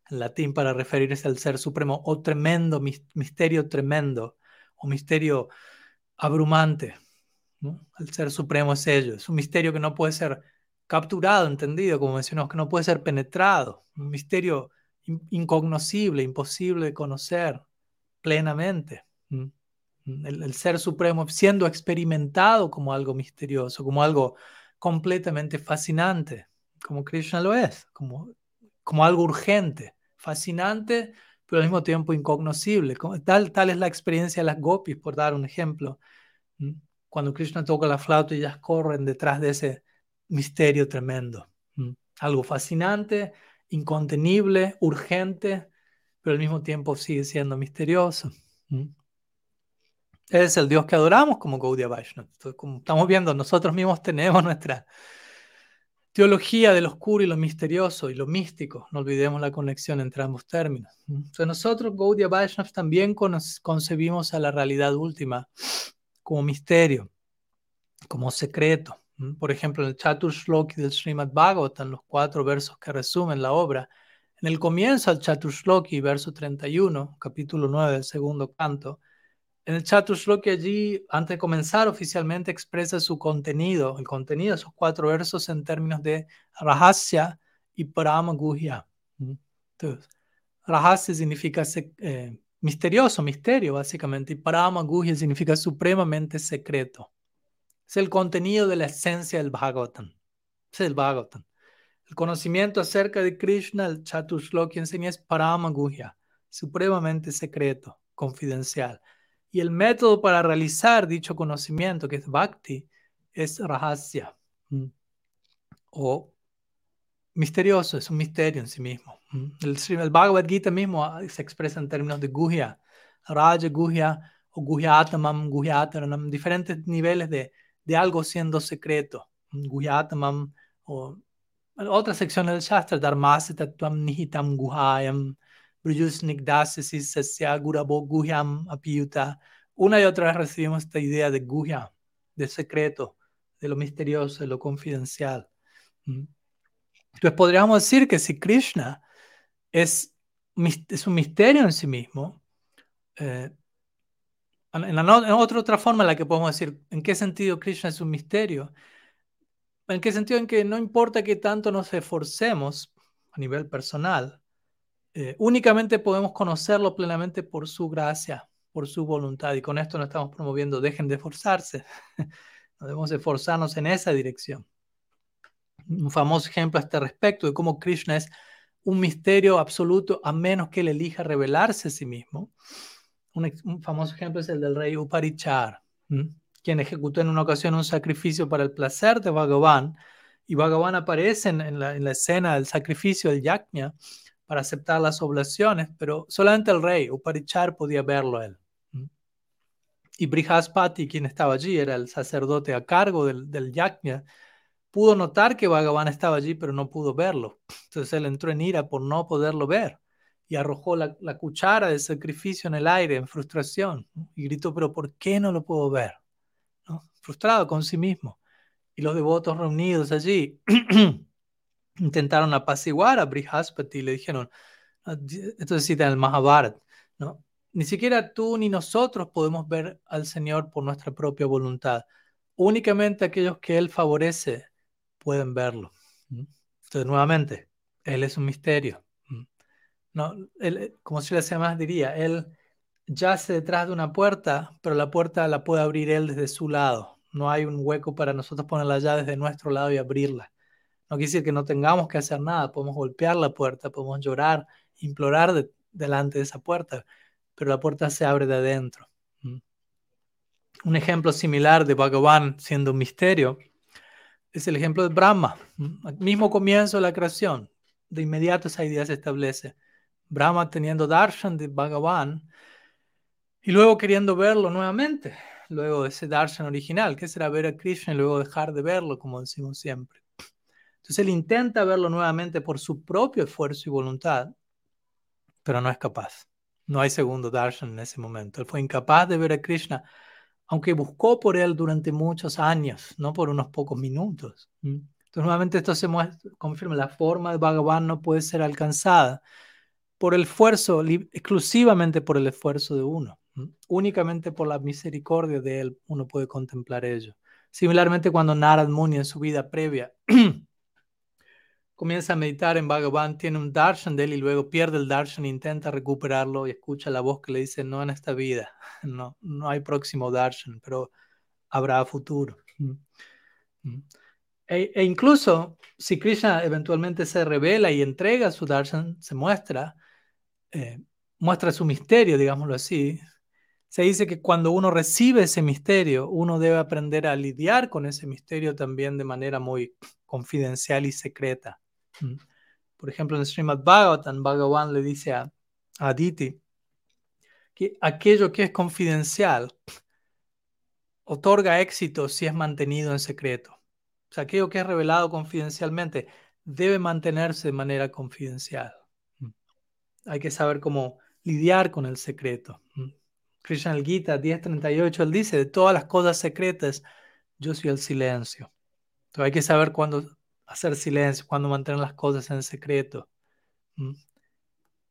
en latín para referirse al ser supremo, o tremendo, misterio tremendo, o misterio abrumante. El ser supremo es ello, es un misterio que no puede ser capturado, entendido, como mencionamos, que no puede ser penetrado, un misterio incognoscible, imposible de conocer plenamente. El, ser supremo siendo experimentado como algo misterioso, como algo completamente fascinante, como Krishna lo es, como, como algo urgente, fascinante, pero al mismo tiempo incognoscible. Tal, tal es la experiencia de las gopis, por dar un ejemplo. Cuando Krishna toca la flauta y ellas corren detrás de ese misterio tremendo. Algo fascinante, incontenible, urgente, pero al mismo tiempo sigue siendo misterioso. Es el Dios que adoramos como Gaudiya Vaishnava. como estamos viendo, nosotros mismos tenemos nuestra teología de lo oscuro y lo misterioso y lo místico. No olvidemos la conexión entre ambos términos. Entonces nosotros, Gaudiya Vaishnava, también concebimos a la realidad última como misterio, como secreto. Por ejemplo, en el Chatur Shloki del Srimad Bhagavatam, los cuatro versos que resumen la obra, en el comienzo del Chatur Shloki, verso 31, capítulo 9 del segundo canto, en el Chatur Shloki allí, antes de comenzar oficialmente, expresa su contenido, el contenido de esos cuatro versos en términos de Rahasya y Parama Guhya. Entonces, Rahasya significa eh, misterioso, misterio, básicamente, y Parama Guhya significa supremamente secreto. Es el contenido de la esencia del Bhagavatam. Es el Bhagavatam. El conocimiento acerca de Krishna, el Chatushloki enseña es Paramaguhya, supremamente secreto, confidencial. Y el método para realizar dicho conocimiento, que es Bhakti, es Rahasya, o misterioso, es un misterio en sí mismo. El, el Bhagavad Gita mismo ah, se expresa en términos de Guhya, Raja Guhya o Guhyatamam, Guhyataranam, diferentes niveles de de algo siendo secreto. Guyatmam o otra sección del Shastra, Dharmase Tattvam Nihitam Guhayam, Apiyuta, una y otra vez recibimos esta idea de guya, de secreto, de lo misterioso, de lo confidencial. Entonces podríamos decir que si Krishna es, es un misterio en sí mismo, eh, en, la otra, otra forma en la que podemos decir en qué sentido Krishna es un misterio, en qué sentido en que no importa que tanto nos esforcemos a nivel personal, eh, únicamente podemos conocerlo plenamente por su gracia, por su voluntad. Y con esto no estamos promoviendo, dejen de esforzarse. no debemos esforzarnos en esa dirección. Un famoso ejemplo a este respecto de cómo Krishna es un misterio absoluto a menos que él elija revelarse a sí mismo. Un, famoso ejemplo es el del rey Uparichar, quien ejecutó en una ocasión un sacrificio para el placer de Bhagavan. Y Bhagavan aparece en, la, en la, escena del sacrificio del yajna para aceptar las oblaciones, pero solamente el rey, Uparichar, podía verlo él. Y Brihaspati, quien estaba allí, era el sacerdote a cargo del, del yajna, pudo notar que Bhagavan estaba allí, pero no pudo verlo. Entonces él entró en ira por no poderlo ver y arrojó la, cuchara de sacrificio en el aire en frustración y gritó, pero ¿por qué no lo puedo ver? Frustrado con sí mismo. Y los devotos reunidos allí intentaron apaciguar a Brihaspati y le dijeron, esto es cita en el Mahabharata, ¿no? Ni siquiera tú ni nosotros podemos ver al Señor por nuestra propia voluntad. Únicamente aquellos que Él favorece pueden verlo. Entonces, nuevamente, Él es un misterio. No, él, como si le más diría, Él yace detrás de una puerta, pero la puerta la puede abrir Él desde su lado. No hay un hueco para nosotros ponerla ya desde nuestro lado y abrirla. No quiere decir que no tengamos que hacer nada, podemos golpear la puerta, podemos llorar, implorar delante de esa puerta, pero la puerta se abre de adentro. Un ejemplo similar de Bhagavan siendo un misterio es el ejemplo de Brahma. Al mismo comienzo de la creación, de inmediato esa idea se establece. Brahma teniendo darshan de Bhagavan y luego queriendo verlo nuevamente, luego de ese darshan original, que será ver a Krishna y luego dejar de verlo, como decimos siempre. Entonces él intenta verlo nuevamente por su propio esfuerzo y voluntad, pero no es capaz. No hay segundo darshan en ese momento. Él fue incapaz de ver a Krishna, aunque buscó por él durante muchos años, no por unos pocos minutos. Entonces nuevamente esto se muestra, confirma, la forma de Bhagavan no puede ser alcanzada por el esfuerzo, exclusivamente por el esfuerzo de uno. Únicamente por la misericordia de él uno puede contemplar ello. Similarmente cuando Narad Muni en su vida previa comienza a meditar en Bhagavan, tiene un darshan de él y luego pierde el darshan, intenta recuperarlo y escucha la voz que le dice, no en esta vida, no, no hay próximo darshan, pero habrá futuro. E, e, incluso si Krishna eventualmente se revela y entrega su darshan, se muestra, eh, muestra su misterio, digámoslo así, se dice que cuando uno recibe ese misterio, uno debe aprender a lidiar con ese misterio también de manera muy confidencial y secreta. Mm. Por ejemplo, en Srimad Bhagavatam, Bhagavan le dice a, Aditi que aquello que es confidencial otorga éxito si es mantenido en secreto. O aquello que es revelado confidencialmente debe mantenerse de manera confidencial. Mm. Hay que saber cómo lidiar con el secreto. Mm. Krishna Gita 10.38, él dice, de todas las cosas secretas, yo soy el silencio. Entonces hay que saber cuándo hacer silencio, cuando mantener las cosas en secreto.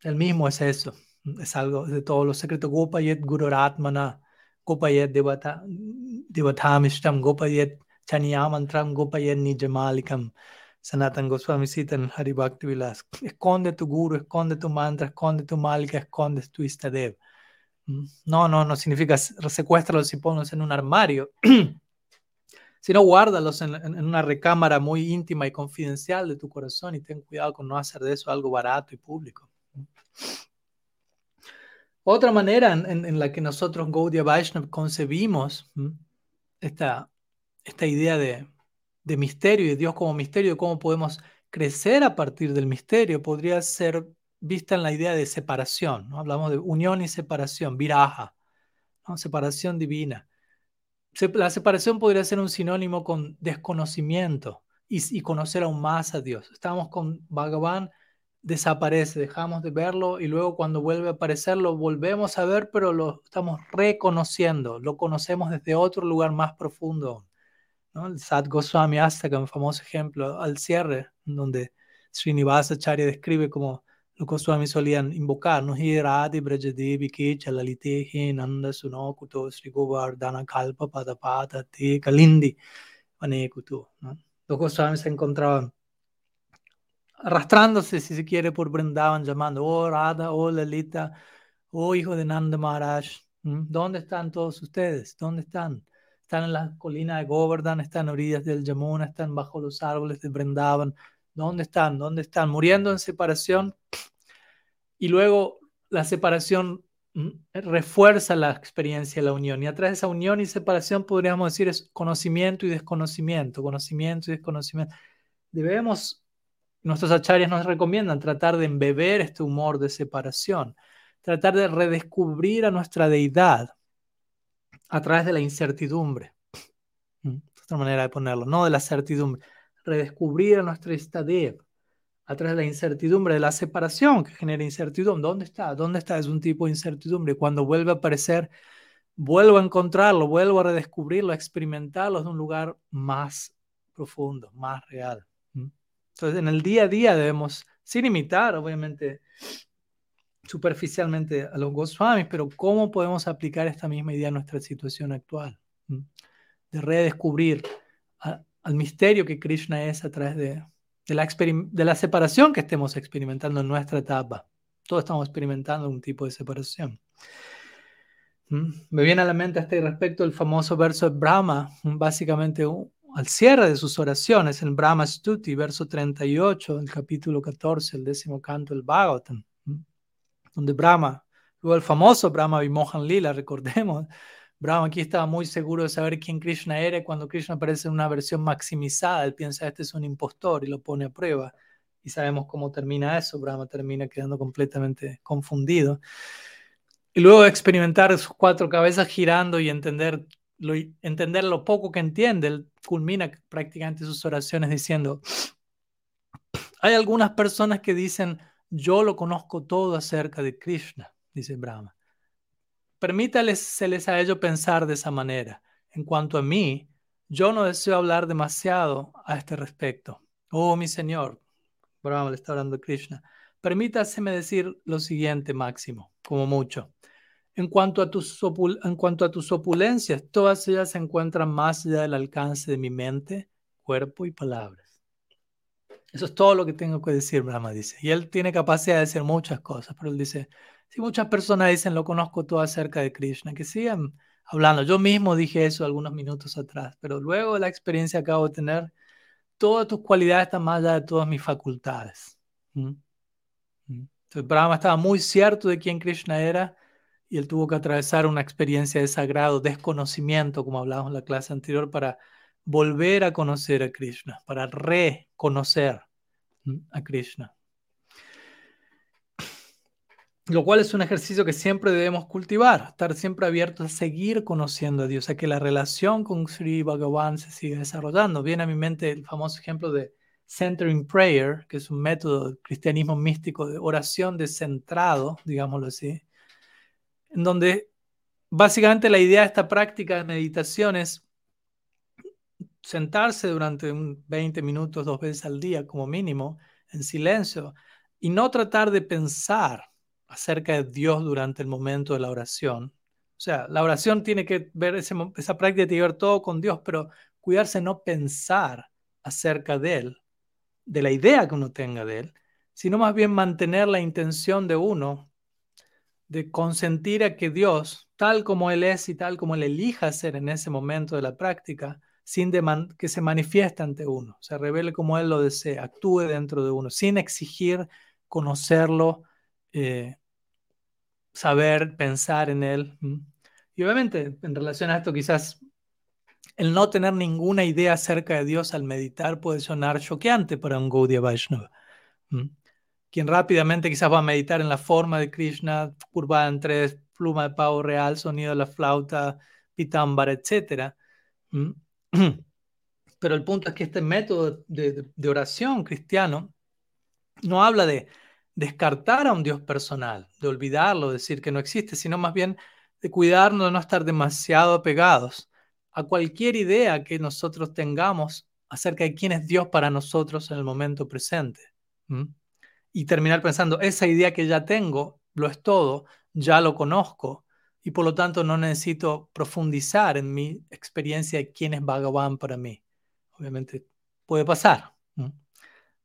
El mismo es eso, es algo de todos los secretos. Gopayet Gururatmana, Gopayet Devatamishtam, Gopayet Chaniyamantram, Gopayet Nijamalikam. Sanatan Goswami cita en Haribhakti Vilas. Esconde tu guru, esconde tu mantra, esconde tu malika, esconde tu istadev. No, no, no significa secuéstralos y ponlos en un armario. sino guárdalos en, una recámara muy íntima y confidencial de tu corazón y ten cuidado con no hacer de eso algo barato y público. Otra manera en, la que nosotros, Gaudiya Vaishnav, concebimos esta, esta idea de, de misterio y de Dios como misterio, de cómo podemos crecer a partir del misterio, podría ser vista en la idea de separación. ¿no? Hablamos de unión y separación, viraja, ¿no? separación divina la separación podría ser un sinónimo con desconocimiento y, conocer aún más a Dios. Estamos con Bhagavan desaparece, dejamos de verlo y luego cuando vuelve a aparecer lo volvemos a ver, pero lo estamos reconociendo, lo conocemos desde otro lugar más profundo. ¿No? El Sat Goswami un famoso ejemplo al cierre, donde Srinivasa Charya describe como los Goswami solían invocar, ¿no? Hiradi Brajadevi Ki Chalalite Nanda Sunokuto Sri Govardhana Kalpa Padapata Te Kalindi Vanekutu. ¿no? Los Goswami se encontraban arrastrándose, si se quiere, por Brindavan, llamando, oh Radha, oh Lalita, oh hijo de Nanda Maharaj, ¿dónde están todos ustedes? ¿Dónde están? Están en la colina de Govardhan, están en orillas del Yamuna, están bajo los árboles de Brindavan. ¿Dónde están? ¿Dónde están? Muriendo en separación. Y luego la separación refuerza la experiencia de la unión. Y a través de esa unión y separación podríamos decir es conocimiento y desconocimiento, conocimiento y desconocimiento. Debemos Nuestros acharyas nos recomiendan tratar de embeber este humor de separación, tratar de redescubrir a nuestra deidad a través de la incertidumbre. Mm, otra manera de ponerlo, no de la certidumbre. Redescubrir nuestra Istadev a través de la incertidumbre, de la separación que genera incertidumbre. ¿Dónde está? ¿Dónde está? Es un tipo de incertidumbre. Cuando vuelve a aparecer, vuelvo a encontrarlo, vuelvo a redescubrirlo, a experimentarlo en un lugar más profundo, más real. Entonces, en el día a día debemos, sin imitar, obviamente, superficialmente a los Goswamis, pero cómo podemos aplicar esta misma idea a nuestra situación actual, de redescubrir al misterio que Krishna es a través de, la de la separación que estemos experimentando en nuestra etapa. Todos estamos experimentando un tipo de separación. Me viene a la mente a este respecto el famoso verso de Brahma, básicamente al cierre de sus oraciones en Brahma Stuti, verso 38, el capítulo 14, el décimo canto del Bhagavatam, donde Brahma, luego el famoso Brahma Vimohan Lila, recordemos, Brahma aquí estaba muy seguro de saber quién Krishna era cuando Krishna aparece en una versión maximizada, él piensa este es un impostor y lo pone a prueba. Y sabemos cómo termina eso, Brahma termina quedando completamente confundido. Y luego experimentar sus cuatro cabezas girando y entender entender lo poco que entiende, él culmina prácticamente sus oraciones diciendo, hay algunas personas que dicen, yo lo conozco todo acerca de Krishna, dice Brahma. Permítales a ellos pensar de esa manera. En cuanto a mí, yo no deseo hablar demasiado a este respecto. Oh, mi Señor, Brahma le está hablando a Krishna, permítaseme decir lo siguiente, Máximo, como mucho. En cuanto, a tus en cuanto a tus opulencias, todas ellas se encuentran más allá del alcance de mi mente, cuerpo y palabras. Eso es todo lo que tengo que decir, Brahma dice. Y él tiene capacidad de decir muchas cosas, pero él dice, si muchas personas dicen, lo conozco todo acerca de Krishna, que sigan hablando. Yo mismo dije eso algunos minutos atrás, pero luego de la experiencia que acabo de tener, todas tus cualidades están más allá de todas mis facultades. Entonces, Brahma estaba muy cierto de quién Krishna era y él tuvo que atravesar una experiencia de sagrado desconocimiento, como hablábamos en la clase anterior, para volver a conocer a Krishna, para reconocer a Krishna. Lo cual es un ejercicio que siempre debemos cultivar, estar siempre abiertos a seguir conociendo a Dios, a que la relación con Sri Bhagavan se siga desarrollando. Viene a mi mente el famoso ejemplo de Centering Prayer, que es un método del cristianismo místico de oración descentrado, digámoslo así, en donde básicamente la idea de esta práctica de meditación es sentarse durante 20 minutos dos veces al día como mínimo en silencio y no tratar de pensar acerca de Dios durante el momento de la oración. O sea, la oración tiene que ver, esa práctica tiene que ver todo con Dios, pero cuidarse no pensar acerca de Él, de la idea que uno tenga de Él, sino más bien mantener la intención de uno de consentir a que Dios, tal como Él es y tal como Él elija ser en ese momento de la práctica, sin que se manifieste ante uno, se revele como Él lo desea, actúe dentro de uno, sin exigir conocerlo, eh, saber, pensar en Él. Y obviamente, en relación a esto, quizás el no tener ninguna idea acerca de Dios al meditar puede sonar choqueante para un Gaudiya Vaishnava quien rápidamente quizás va a meditar en la forma de Krishna, curvada en tres, pluma de pavo real, sonido de la flauta, pitambara, etc. Pero el punto es que este método de, oración cristiano no habla de descartar a un Dios personal, de olvidarlo, decir que no existe, sino más bien de cuidarnos de no estar demasiado apegados a cualquier idea que nosotros tengamos acerca de quién es Dios para nosotros en el momento presente. Y terminar pensando, esa idea que ya tengo, lo es todo, ya lo conozco, y por lo tanto no necesito profundizar en mi experiencia de quién es Bhagavan para mí. Obviamente puede pasar.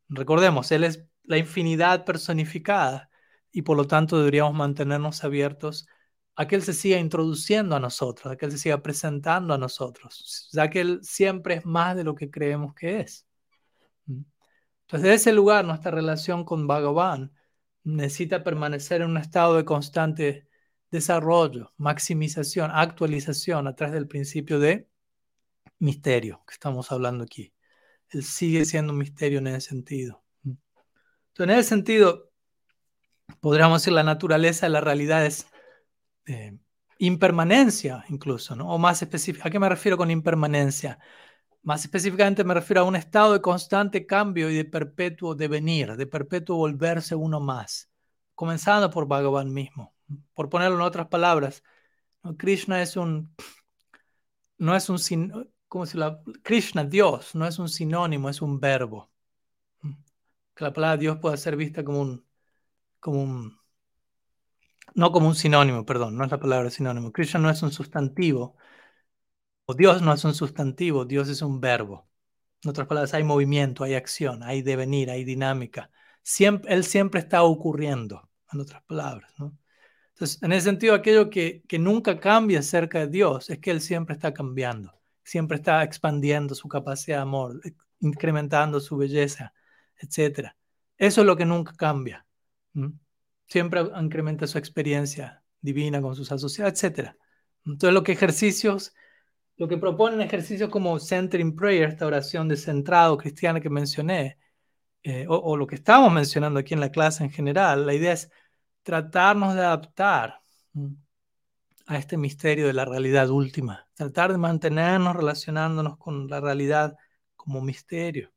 Recordemos, Él es la infinidad personificada y por lo tanto deberíamos mantenernos abiertos a que Él se siga introduciendo a nosotros, a que Él se siga presentando a nosotros, ya que Él siempre es más de lo que creemos que es. Entonces, de ese lugar, nuestra relación con Bhagavan necesita permanecer en un estado de constante desarrollo, maximización, actualización a través del principio de misterio que estamos hablando aquí. Él sigue siendo un misterio en ese sentido. Entonces, en ese sentido, podríamos decir la naturaleza de la realidad es eh, impermanencia incluso, ¿no? O más específico, ¿a qué me refiero con impermanencia? Más específicamente me refiero a un estado de constante cambio y de perpetuo devenir, de perpetuo volverse uno más, comenzando por Bhagavan mismo. Por ponerlo en otras palabras, Krishna es un, no es un, como si la, Krishna, Dios, no es un sinónimo, es un verbo. Que la palabra Dios pueda ser vista como un, como un, no como un sinónimo, perdón, no es la palabra sinónimo. Krishna no es un sustantivo, o Dios no es un sustantivo, Dios es un verbo. En otras palabras, hay movimiento, hay acción, hay devenir, hay dinámica. Siempre, él siempre está ocurriendo, en otras palabras. ¿no? Entonces, en ese sentido, aquello que, nunca cambia acerca de Dios es que Él siempre está cambiando, siempre está expandiendo su capacidad de amor, incrementando su belleza, etc. Eso es lo que nunca cambia. Siempre incrementa su experiencia divina con sus asociados, etc. Entonces, lo que ejercicios, lo que proponen ejercicios como Centering Prayer, esta oración de centrado cristiana que mencioné, eh, o, o, lo que estamos mencionando aquí en la clase en general, la idea es tratarnos de adaptar a este misterio de la realidad última, tratar de mantenernos relacionándonos con la realidad como misterio.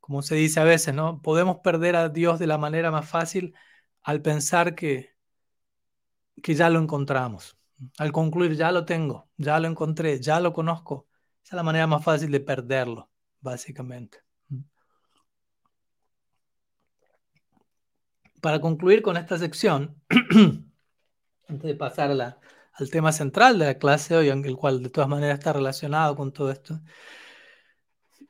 Como se dice a veces, ¿no? Podemos perder a Dios de la manera más fácil al pensar que, que ya lo encontramos. Al concluir, ya lo tengo, ya lo encontré, ya lo conozco. Esa es la manera más fácil de perderlo, básicamente. Para concluir con esta sección, antes de pasar al tema central de la clase hoy, el cual de todas maneras está relacionado con todo esto,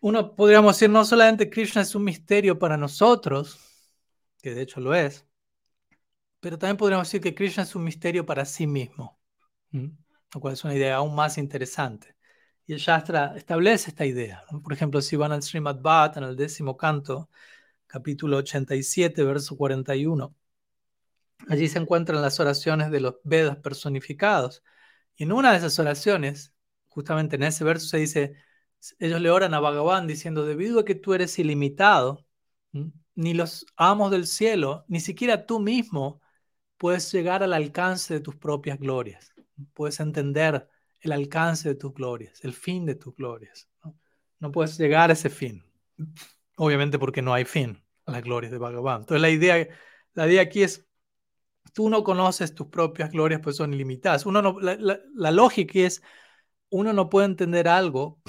uno podríamos decir no solamente Krishna es un misterio para nosotros, que de hecho lo es, pero también podríamos decir que Krishna es un misterio para sí mismo, lo cual es una idea aún más interesante. Y el Shastra establece esta idea. Por ejemplo, si van al Srimad Bhatt, en el décimo canto, capítulo 87, verso 41. Allí se encuentran las oraciones de los Vedas personificados. Y en una de esas oraciones, justamente en ese verso se dice, ellos le oran a Bhagavan diciendo, debido a que tú eres ilimitado, ni los amos del cielo, ni siquiera tú mismo puedes llegar al alcance de tus propias glorias. Puedes entender el alcance de tus glorias, el fin de tus glorias. No, no puedes llegar a ese fin. Obviamente porque no hay fin a las glorias de Bhagavan. Entonces la idea, la idea aquí es, tú no conoces tus propias glorias, pues son ilimitadas. Uno no, la, la, lógica es, uno no puede entender algo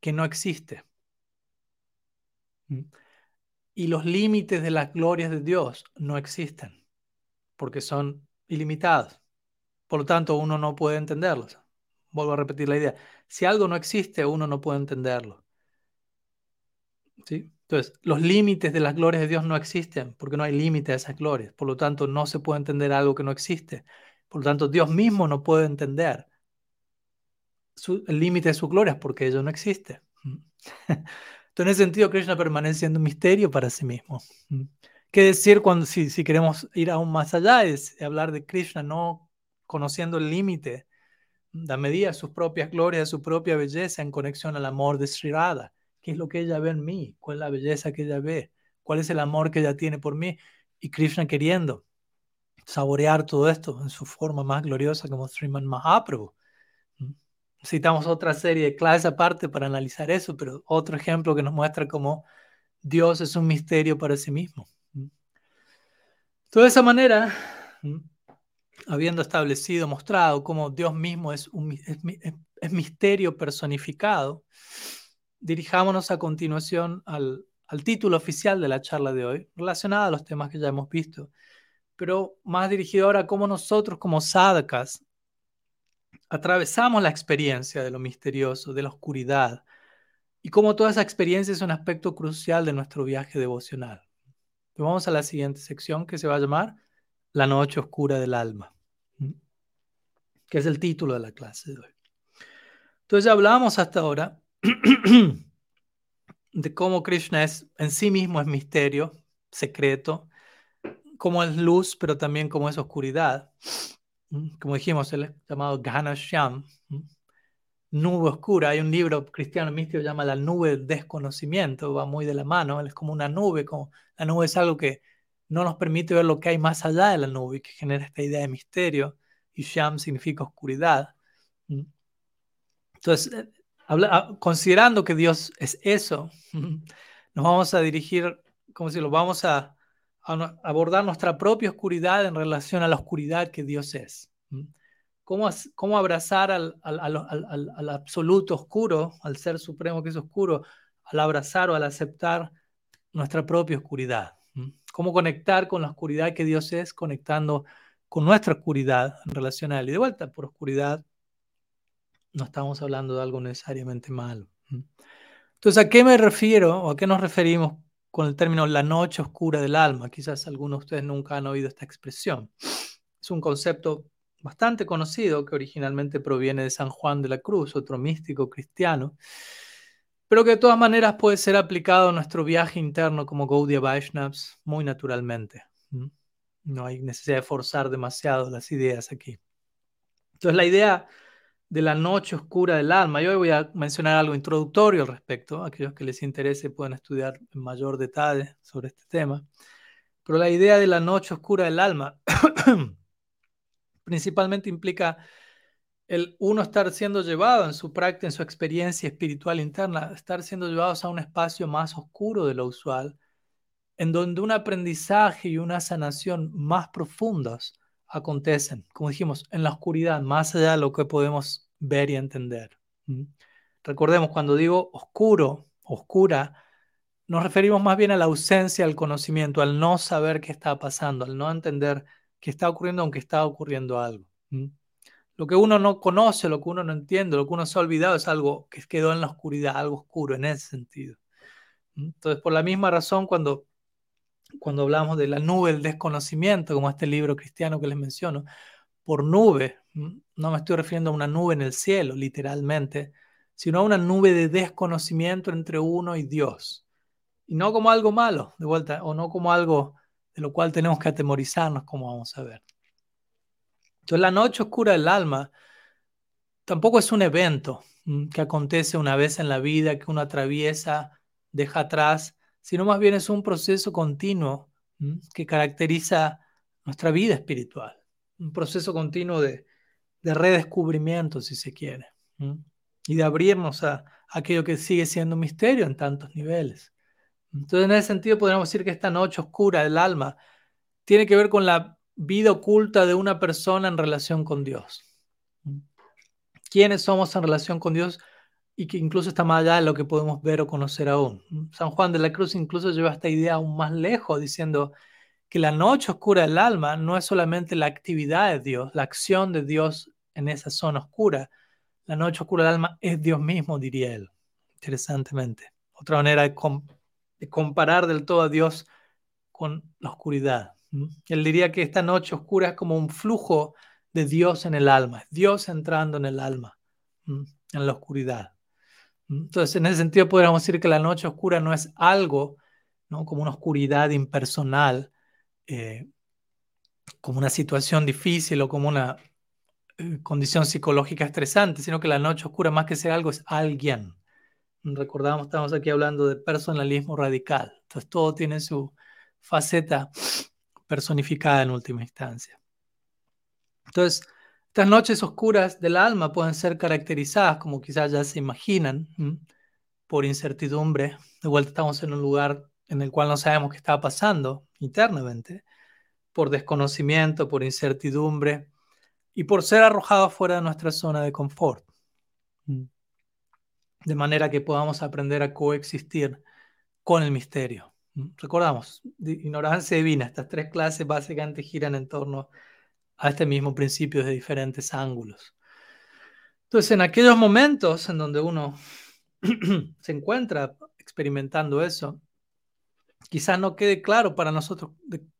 que no existe. ¿Mm? Y los límites de las glorias de Dios no existen, porque son ilimitados. Por lo tanto, uno no puede entenderlos. Vuelvo a repetir la idea. Si algo no existe, uno no puede entenderlo. ¿Sí? Entonces, los límites de las glorias de Dios no existen porque no hay límite a esas glorias. Por lo tanto, no se puede entender algo que no existe. Por lo tanto, Dios mismo no puede entender el límite de sus glorias porque ello no existe. Entonces, en ese sentido, Krishna permanece siendo un misterio para sí mismo. ¿Qué decir cuando si, si queremos ir aún más allá? Es hablar de Krishna no conociendo el límite, la medida de sus propias glorias, de su propia belleza en conexión al amor de Sri Radha qué es lo que ella ve en mí, cuál es la belleza que ella ve, cuál es el amor que ella tiene por mí. Y Krishna queriendo saborear todo esto en su forma más gloriosa como Sriman Mahaprabhu. Necesitamos otra serie de clases aparte para analizar eso, pero otro ejemplo que nos muestra cómo Dios es un misterio para sí mismo. De esa manera, habiendo establecido, mostrado cómo Dios mismo es, un, misterio personificado, dirijámonos a continuación al, título oficial de la charla de hoy, relacionada a los temas que ya hemos visto, pero más dirigido ahora a cómo nosotros como sadhakas atravesamos la experiencia de lo misterioso, de la oscuridad, y cómo toda esa experiencia es un aspecto crucial de nuestro viaje devocional. vamos a la siguiente sección que se va a llamar La noche oscura del alma, que es el título de la clase de hoy. Entonces ya hablamos hasta ahora de cómo Krishna es en sí mismo es misterio, secreto, como es luz, pero también como es oscuridad. Como dijimos, el llamado Ganashyam, nube oscura. Hay un libro cristiano místico que llama La nube desconocimiento, va muy de la mano, es como una nube, como la nube es algo que no nos permite ver lo que hay más allá de la nube, que genera esta idea de misterio, y Sham significa oscuridad. Entonces, ah, considerando que Dios es eso, nos vamos a dirigir, como si lo vamos a, abordar nuestra propia oscuridad en relación a la oscuridad que Dios es. ¿Cómo, cómo abrazar al, al, al, al, absoluto oscuro, al ser supremo que es oscuro, al abrazar o al aceptar nuestra propia oscuridad? ¿Cómo conectar con la oscuridad que Dios es, conectando con nuestra oscuridad en relación a Él? Y de vuelta, por oscuridad no estamos hablando de algo necesariamente malo. Entonces, ¿a qué me refiero o a qué nos referimos con el término la noche oscura del alma? Quizás algunos de ustedes nunca han oído esta expresión. Es un concepto bastante conocido que originalmente proviene de San Juan de la Cruz, otro místico cristiano, pero que de todas maneras puede ser aplicado a nuestro viaje interno como Gaudiya Vaishnavas muy naturalmente. No hay necesidad de forzar demasiado las ideas aquí. Entonces, la idea de la noche oscura del alma. Yo hoy voy a mencionar algo introductorio al respecto. Aquellos que les interese pueden estudiar en mayor detalle sobre este tema. Pero la idea de la noche oscura del alma principalmente implica el uno estar siendo llevado en su práctica, en su experiencia espiritual interna, estar siendo llevados a un espacio más oscuro de lo usual, en donde un aprendizaje y una sanación más profundos acontecen, como dijimos, en la oscuridad, más allá de lo que podemos ver y entender. Recordemos, cuando digo oscuro, oscura, nos referimos más bien a la ausencia del conocimiento, al no saber qué está pasando, al no entender qué está ocurriendo aunque está ocurriendo algo. Lo que uno no conoce, lo que uno no entiende, lo que uno se ha olvidado es algo que quedó en la oscuridad, algo oscuro en ese sentido. Entonces, por la misma razón, cuando cuando hablamos de la nube del desconocimiento, como este libro cristiano que les menciono, por nube, no me estoy refiriendo a una nube en el cielo, literalmente, sino a una nube de desconocimiento entre uno y Dios. Y no como algo malo, de vuelta, o no como algo de lo cual tenemos que atemorizarnos, como vamos a ver. Entonces, la noche oscura del alma tampoco es un evento que acontece una vez en la vida, que uno atraviesa, deja atrás sino más bien es un proceso continuo que caracteriza nuestra vida espiritual, un proceso continuo de, redescubrimiento, si se quiere, y de abrirnos a, aquello que sigue siendo un misterio en tantos niveles. Entonces, en ese sentido, podríamos decir que esta noche oscura del alma tiene que ver con la vida oculta de una persona en relación con Dios. ¿Quiénes somos en relación con Dios? Y que incluso está más allá de lo que podemos ver o conocer aún. San Juan de la Cruz incluso lleva esta idea aún más lejos, diciendo que la noche oscura del alma no es solamente la actividad de Dios, la acción de Dios en esa zona oscura. La noche oscura del alma es Dios mismo, diría él, interesantemente. Otra manera de, comparar del todo a Dios con la oscuridad. Él diría que esta noche oscura es como un flujo de Dios en el alma, Dios entrando en el alma, en la oscuridad. Entonces, en ese sentido, podríamos decir que la noche oscura no es algo, ¿no? como una oscuridad impersonal, eh, como una situación difícil o como una eh, condición psicológica estresante, sino que la noche oscura, más que ser algo, es alguien. Recordamos, estamos aquí hablando de personalismo radical. Entonces, todo tiene su faceta personificada en última instancia. Entonces, estas noches oscuras del alma pueden ser caracterizadas, como quizás ya se imaginan, por incertidumbre. De vuelta estamos en un lugar en el cual no sabemos qué está pasando internamente. por desconocimiento, por incertidumbre y por ser arrojados fuera de nuestra zona de confort. De manera que podamos aprender a coexistir con el misterio. Recordamos, ignorancia divina, estas tres clases básicamente giran en torno a este mismo principio de diferentes ángulos. Entonces, en aquellos momentos en donde uno se encuentra experimentando eso, quizás no quede claro para nosotros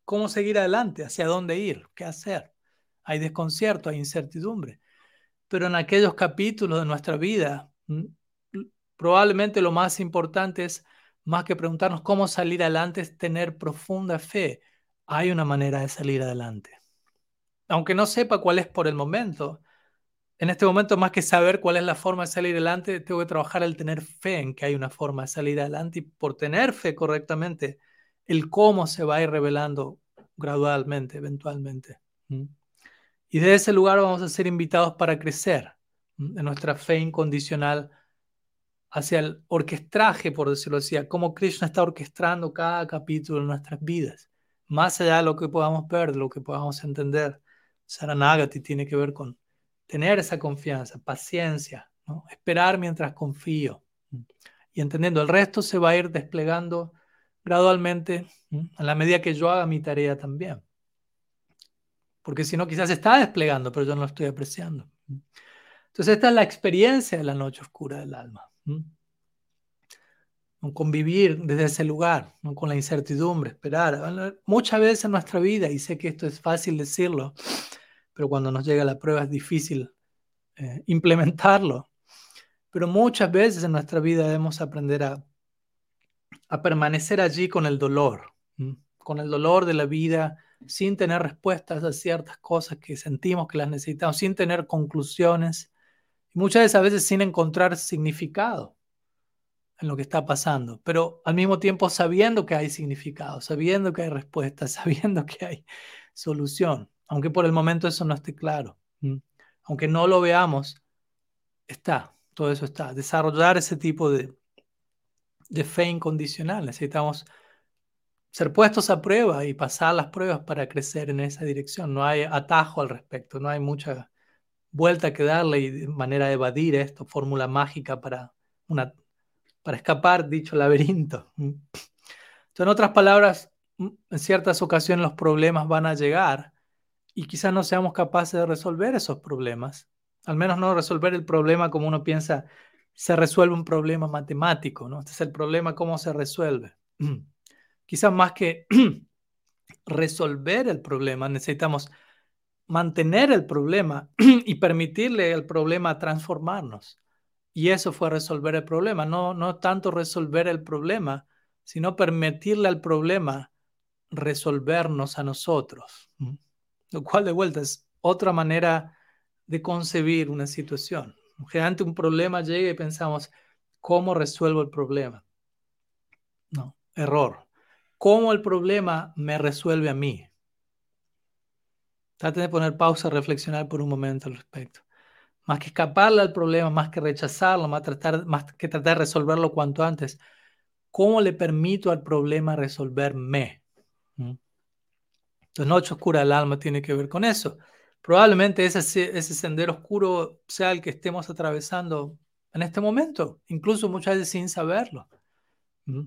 cómo seguir adelante, hacia dónde ir, qué hacer. Hay desconcierto, hay incertidumbre. Pero en aquellos capítulos de nuestra vida, probablemente lo más importante es, más que preguntarnos cómo salir adelante, es tener profunda fe. Hay una manera de salir adelante. Aunque no sepa cuál es por el momento, en este momento, más que saber cuál es la forma de salir adelante, tengo que trabajar al tener fe en que hay una forma de salir adelante y por tener fe correctamente, el cómo se va a ir revelando gradualmente, eventualmente. Y de ese lugar vamos a ser invitados para crecer en nuestra fe incondicional hacia el orquestraje, por decirlo así, cómo Krishna está orquestando cada capítulo de nuestras vidas, más allá de lo que podamos ver, lo que podamos entender. Saranagati tiene que ver con tener esa confianza, paciencia, esperar mientras confío. Y entendiendo, el resto se va a ir desplegando gradualmente a la medida que yo haga mi tarea también. Porque si no, quizás está desplegando, pero yo no lo estoy apreciando. Entonces, esta es la experiencia de la noche oscura del alma. Convivir desde ese lugar, con la incertidumbre, esperar. Muchas veces en nuestra vida, y sé que esto es fácil decirlo, pero cuando nos llega la prueba es difícil eh, implementarlo. Pero muchas veces en nuestra vida debemos aprender a, permanecer allí con el dolor, con el dolor de la vida, sin tener respuestas a ciertas cosas que sentimos que las necesitamos, sin tener conclusiones, y muchas veces a veces sin encontrar significado en lo que está pasando, pero al mismo tiempo sabiendo que hay significado, sabiendo que hay respuestas, sabiendo que hay solución aunque por el momento eso no esté claro. Aunque no lo veamos, está, todo eso está. Desarrollar ese tipo de, de fe incondicional. Necesitamos ser puestos a prueba y pasar las pruebas para crecer en esa dirección. No hay atajo al respecto, no hay mucha vuelta que darle y manera de evadir esto, fórmula mágica para, una, para escapar dicho laberinto. Entonces, en otras palabras, en ciertas ocasiones los problemas van a llegar y quizás no seamos capaces de resolver esos problemas. Al menos no resolver el problema como uno piensa, se resuelve un problema matemático, ¿no? Este es el problema, ¿cómo se resuelve? quizás más que resolver el problema, necesitamos mantener el problema y permitirle al problema transformarnos. Y eso fue resolver el problema, no, no tanto resolver el problema, sino permitirle al problema resolvernos a nosotros. Lo cual de vuelta es otra manera de concebir una situación. Generalmente un problema llega y pensamos, ¿cómo resuelvo el problema? No, error. ¿Cómo el problema me resuelve a mí? Trate de poner pausa, reflexionar por un momento al respecto. Más que escaparle al problema, más que rechazarlo, más, tratar, más que tratar de resolverlo cuanto antes, ¿cómo le permito al problema resolverme? ¿Mm? Entonces, noche oscura del alma tiene que ver con eso. Probablemente ese, ese sendero oscuro sea el que estemos atravesando en este momento, incluso muchas veces sin saberlo. ¿Mm?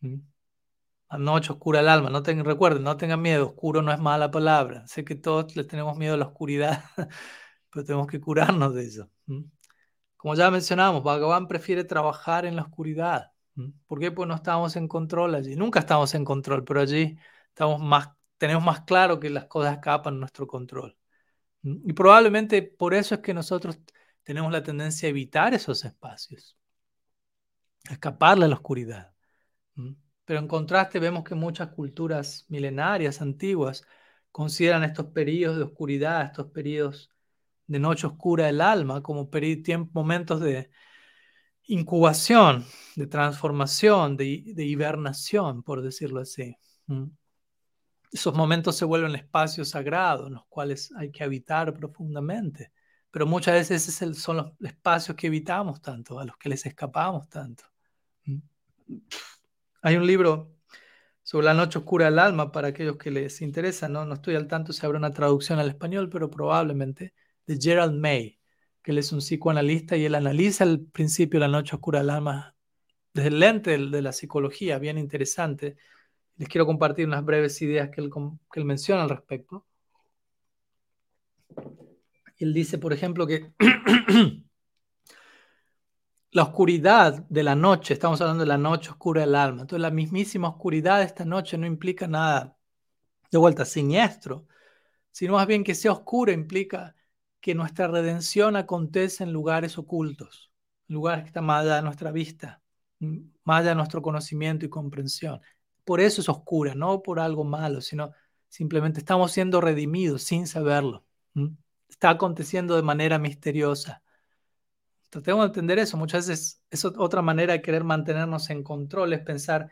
¿Mm? Noche oscura del alma, no tengan, recuerden, no tengan miedo, oscuro no es mala palabra. Sé que todos le tenemos miedo a la oscuridad, pero tenemos que curarnos de eso. Como ya mencionamos, Bhagavan prefiere trabajar en la oscuridad. ¿Por qué? Pues no estamos en control allí. Nunca estamos en control, pero allí estamos más tenemos más claro que las cosas escapan a nuestro control. Y probablemente por eso es que nosotros tenemos la tendencia a evitar esos espacios, a escaparle a la oscuridad. Pero en contraste vemos que muchas culturas milenarias, antiguas, consideran estos periodos de oscuridad, estos periodos de noche oscura del alma, como momentos de incubación, de transformación, de, de hibernación, por decirlo así esos momentos se vuelven espacios sagrados en los cuales hay que habitar profundamente. Pero muchas veces esos son los espacios que evitamos tanto, a los que les escapamos tanto. ¿Mm? Hay un libro sobre la noche oscura del alma para aquellos que les interesa. No, no estoy al tanto si habrá una traducción al español, pero probablemente, de Gerald May, que él es un psicoanalista y él analiza el principio la noche oscura del alma desde el lente de la psicología, bien interesante. Les quiero compartir unas breves ideas que él, menciona al respecto. Él dice, por ejemplo, que la oscuridad de la noche, estamos hablando de la noche oscura del alma, entonces la mismísima oscuridad de esta noche no implica nada de vuelta siniestro, sino más bien que sea oscura implica que nuestra redención acontece en lugares ocultos, lugares que están más allá de nuestra vista, más allá de nuestro conocimiento y comprensión. Por eso es oscura, no por algo malo, sino simplemente estamos siendo redimidos sin saberlo. Está aconteciendo de manera misteriosa. Tratemos de entender eso. Muchas veces es otra manera de querer mantenernos en control, es pensar,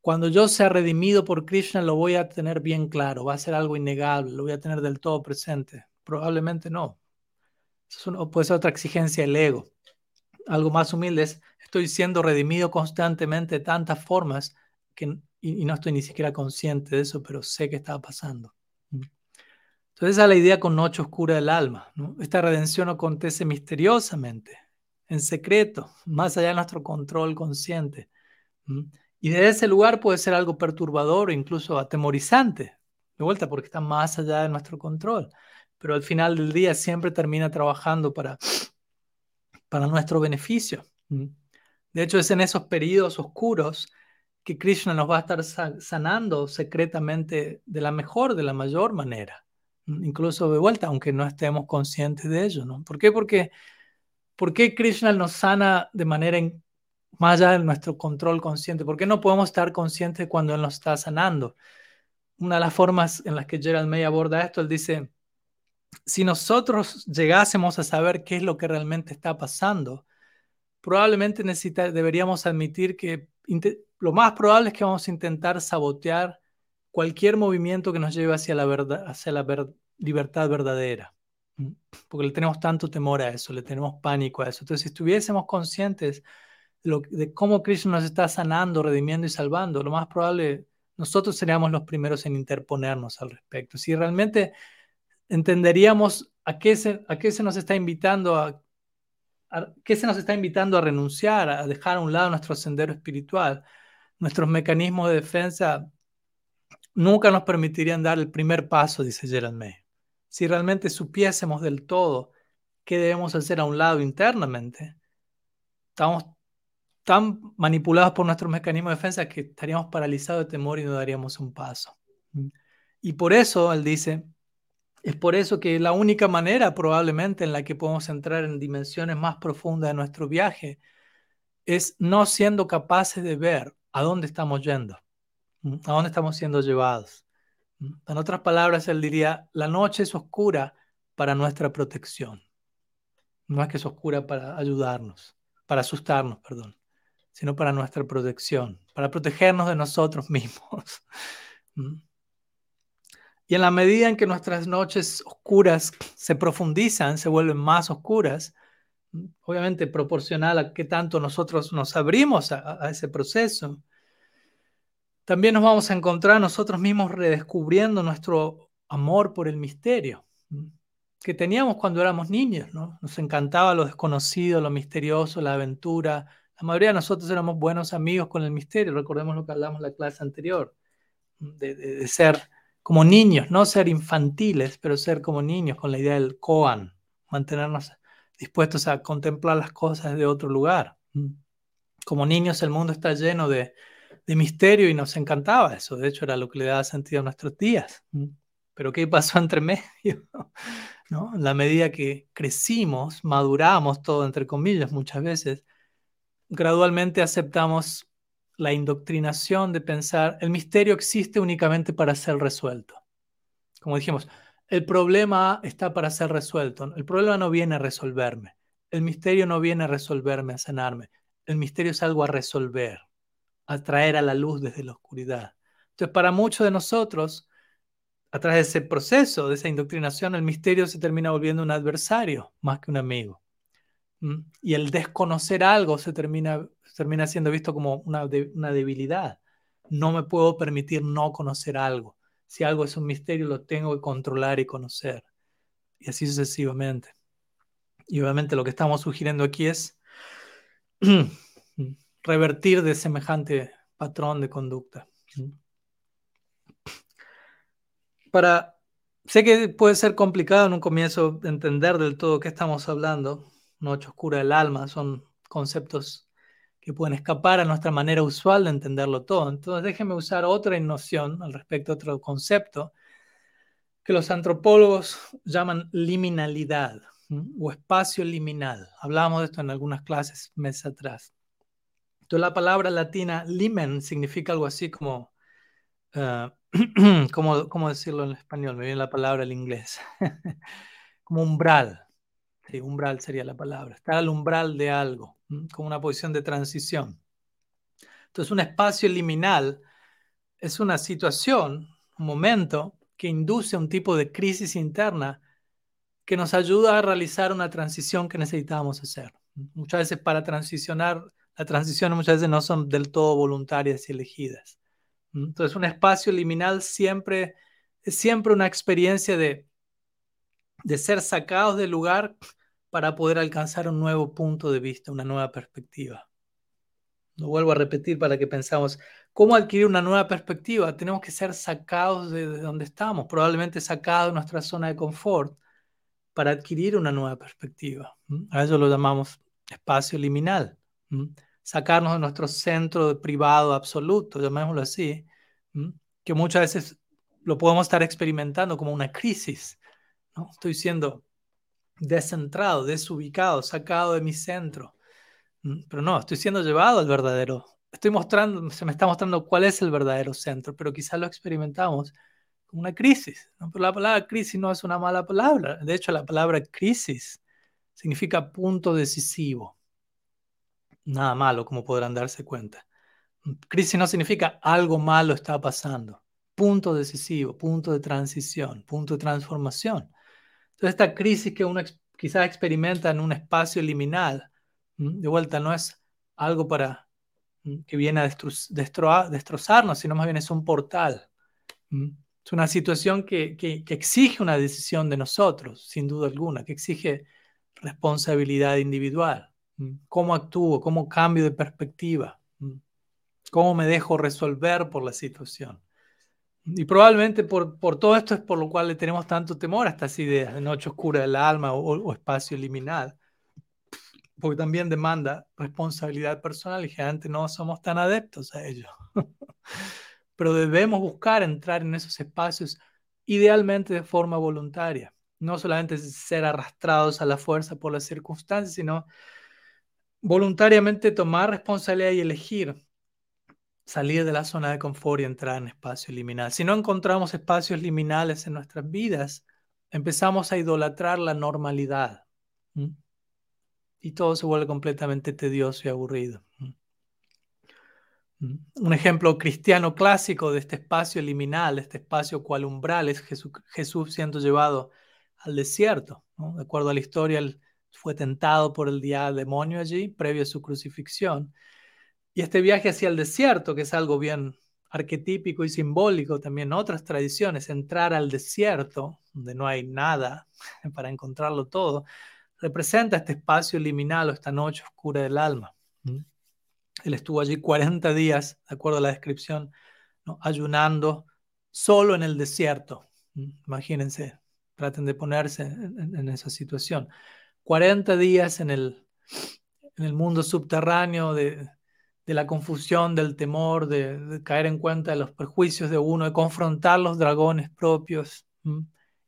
cuando yo sea redimido por Krishna lo voy a tener bien claro, va a ser algo innegable, lo voy a tener del todo presente. Probablemente no. Eso puede ser otra exigencia del ego. Algo más humilde es, estoy siendo redimido constantemente de tantas formas que, y, no estoy ni siquiera consciente de eso, pero sé que está pasando. Entonces esa es la idea con noche oscura del alma. Esta redención acontece misteriosamente en secreto, más allá de nuestro control consciente. Y de ese lugar puede ser algo perturbador o incluso atemorizante, de vuelta, porque está más allá de nuestro control. Pero al final del día siempre termina trabajando para, para nuestro beneficio. De hecho, es en esos periodos oscuros que Krishna nos va a estar sanando secretamente de la mejor, de la mayor manera. Incluso de vuelta, aunque no estemos conscientes de ello. ¿no? ¿Por qué? Porque ¿Por qué Krishna nos sana de manera más allá de nuestro control consciente? ¿Por qué no podemos estar conscientes cuando Él nos está sanando? Una de las formas en las que Gerald May aborda esto, él dice, si nosotros llegásemos a saber qué es lo que realmente está pasando, probablemente deberíamos admitir que lo más probable es que vamos a intentar sabotear cualquier movimiento que nos lleve hacia la, verdad, hacia la libertad verdadera porque le tenemos tanto temor a eso, le tenemos pánico a eso. Entonces, si estuviésemos conscientes de, cómo Krishna nos está sanando, redimiendo y salvando, lo más probable, nosotros seríamos los primeros en interponernos al respecto. Si realmente entenderíamos a qué se, nos está invitando a, qué se nos está invitando a renunciar, a dejar a un lado nuestro sendero espiritual, nuestros mecanismos de defensa nunca nos permitirían dar el primer paso, dice Gerald May si realmente supiésemos del todo qué debemos hacer a un lado internamente, estamos tan manipulados por nuestros mecanismos de defensa que estaríamos paralizados de temor y no daríamos un paso. Y por eso, él dice, es por eso que la única manera probablemente en la que podemos entrar en dimensiones más profundas de nuestro viaje es no siendo capaces de ver a dónde estamos yendo, a dónde estamos siendo llevados. En otras palabras, él diría, la noche es oscura para nuestra protección. No es que es oscura para ayudarnos, para asustarnos, perdón, sino para nuestra protección, para protegernos de nosotros mismos. Y en la medida en que nuestras noches oscuras se profundizan, se vuelven más oscuras, obviamente proporcional a qué tanto nosotros nos abrimos a, ese proceso, también nos vamos a encontrar nosotros mismos redescubriendo nuestro amor por el misterio que teníamos cuando éramos niños, ¿no? Nos encantaba lo desconocido, lo misterioso, la aventura. La mayoría de nosotros éramos buenos amigos con el misterio. Recordemos lo que hablamos en la clase anterior, de, ser como niños, no ser infantiles, pero ser como niños con la idea del koan, mantenernos dispuestos a contemplar las cosas de otro lugar. Como niños el mundo está lleno de de misterio y nos encantaba eso. De hecho, era lo que le daba sentido a nuestros días. Pero ¿qué pasó entre medio? ¿No? En la medida que crecimos, maduramos todo, entre comillas, muchas veces, gradualmente aceptamos la indoctrinación de pensar el misterio existe únicamente para ser resuelto. Como dijimos, el problema está para ser resuelto. El problema no viene a resolverme. El misterio no viene a resolverme, a sanarme. El misterio es algo a resolver atraer a la luz desde la oscuridad. Entonces, para muchos de nosotros, a través de ese proceso, de esa indoctrinación, el misterio se termina volviendo un adversario más que un amigo. Y el desconocer algo se termina, termina siendo visto como una debilidad. no me puedo permitir no conocer algo. Si algo es un misterio, lo tengo que controlar y conocer. Y así sucesivamente. Y obviamente lo que estamos sugiriendo aquí es revertir de semejante patrón de conducta. Para, sé que puede ser complicado en un comienzo entender del todo qué estamos hablando. Noche oscura del alma son conceptos que pueden escapar a nuestra manera usual de entenderlo todo. Entonces déjenme usar otra noción al respecto, otro concepto que los antropólogos llaman liminalidad o espacio liminal. Hablábamos de esto en algunas clases meses atrás. Entonces la palabra latina limen significa algo así como, uh, ¿cómo, decirlo en español? Me viene la palabra en inglés. como umbral. Sí, umbral sería la palabra. Estar al umbral de algo, como una posición de transición. Entonces un espacio liminal es una situación, un momento que induce un tipo de crisis interna que nos ayuda a realizar una transición que necesitábamos hacer. Muchas veces para transicionar, las transiciones muchas veces no son del todo voluntarias y elegidas. Entonces un espacio liminal siempre es siempre una experiencia de, de ser sacados del lugar para poder alcanzar un nuevo punto de vista, una nueva perspectiva. Lo vuelvo a repetir para que pensamos, ¿cómo adquirir una nueva perspectiva? Tenemos que ser sacados de donde estamos, probablemente sacados de nuestra zona de confort para adquirir una nueva perspectiva. A eso lo llamamos espacio liminal. Sacarnos de nuestro centro privado absoluto, llamémoslo así, que muchas veces lo podemos estar experimentando como una crisis. ¿No? Estoy siendo descentrado, desubicado, sacado de mi centro. Pero no, estoy siendo llevado al verdadero. Estoy mostrando, se me está mostrando cuál es el verdadero centro, pero quizás lo experimentamos una crisis. Pero la palabra crisis no es una mala palabra. De hecho, la palabra crisis significa punto decisivo. Nada malo, como podrán darse cuenta. Crisis no significa algo malo está pasando. Punto decisivo, punto de transición, punto de transformación. Entonces, esta crisis que uno quizás experimenta en un espacio liminal, de vuelta, no es algo para que viene a destrozarnos, sino más bien es un portal. Es una situación que, exige una decisión de nosotros, sin duda alguna, que exige responsabilidad individual. ¿Cómo actúo? ¿Cómo cambio de perspectiva? ¿Cómo me dejo resolver por la situación? Y probablemente por, todo esto es por lo cual le tenemos tanto temor a estas ideas de noche oscura del alma o, espacio liminal, porque también demanda responsabilidad personal y generalmente no somos tan adeptos a ello. pero debemos buscar entrar en esos espacios idealmente de forma voluntaria. No solamente ser arrastrados a la fuerza por las circunstancias, sino voluntariamente tomar responsabilidad y elegir salir de la zona de confort y entrar en espacios liminales. Si no encontramos espacios liminales en nuestras vidas, empezamos a idolatrar la normalidad. Y todo se vuelve completamente tedioso y aburrido. Un ejemplo cristiano clásico de este espacio liminal, este espacio cual umbral, es Jesús, siendo llevado al desierto. De acuerdo a la historia, fue tentado por el demonio allí, previo a su crucifixión. Y este viaje hacia el desierto, que es algo bien arquetípico y simbólico también en otras tradiciones, entrar al desierto, donde no hay nada para encontrarlo todo, representa este espacio liminal o esta noche oscura del alma. Él estuvo allí 40 días, de acuerdo a la descripción, ayunando solo en el desierto. Imagínense, traten de ponerse en, esa situación. 40 días en el, en el mundo subterráneo de, la confusión, del temor, de, caer en cuenta de los perjuicios de uno, de confrontar los dragones propios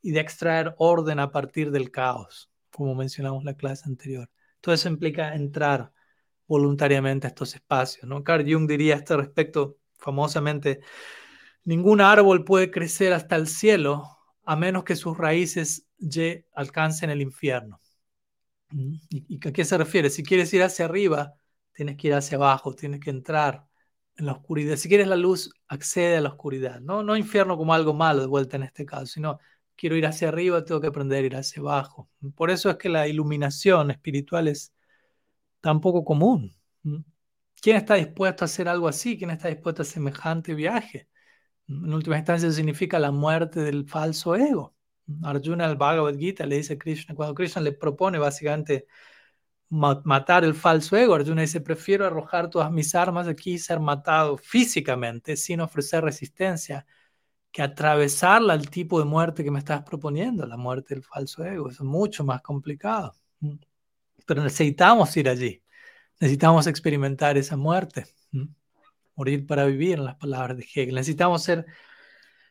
y de extraer orden a partir del caos, como mencionamos en la clase anterior. Todo eso implica entrar voluntariamente a estos espacios. ¿no? Carl Jung diría a este respecto famosamente, ningún árbol puede crecer hasta el cielo a menos que sus raíces alcancen el infierno. ¿Y, a qué se refiere? Si quieres ir hacia arriba, tienes que ir hacia abajo, tienes que entrar en la oscuridad. Si quieres la luz, accede a la oscuridad. No, no infierno como algo malo de vuelta en este caso, sino quiero ir hacia arriba, tengo que aprender a ir hacia abajo. Por eso es que la iluminación espiritual es tan poco común. ¿Quién está dispuesto a hacer algo así? ¿Quién está dispuesto a semejante viaje? En última instancia significa la muerte del falso ego. Arjuna al Bhagavad Gita le dice a Krishna, cuando Krishna le propone básicamente matar el falso ego, Arjuna dice, prefiero arrojar todas mis armas aquí y ser matado físicamente sin ofrecer resistencia que atravesar el tipo de muerte que me estás proponiendo, la muerte del falso ego. es mucho más complicado. Pero necesitamos ir allí. Necesitamos experimentar esa muerte. Morir para vivir, en las palabras de Hegel. Necesitamos ser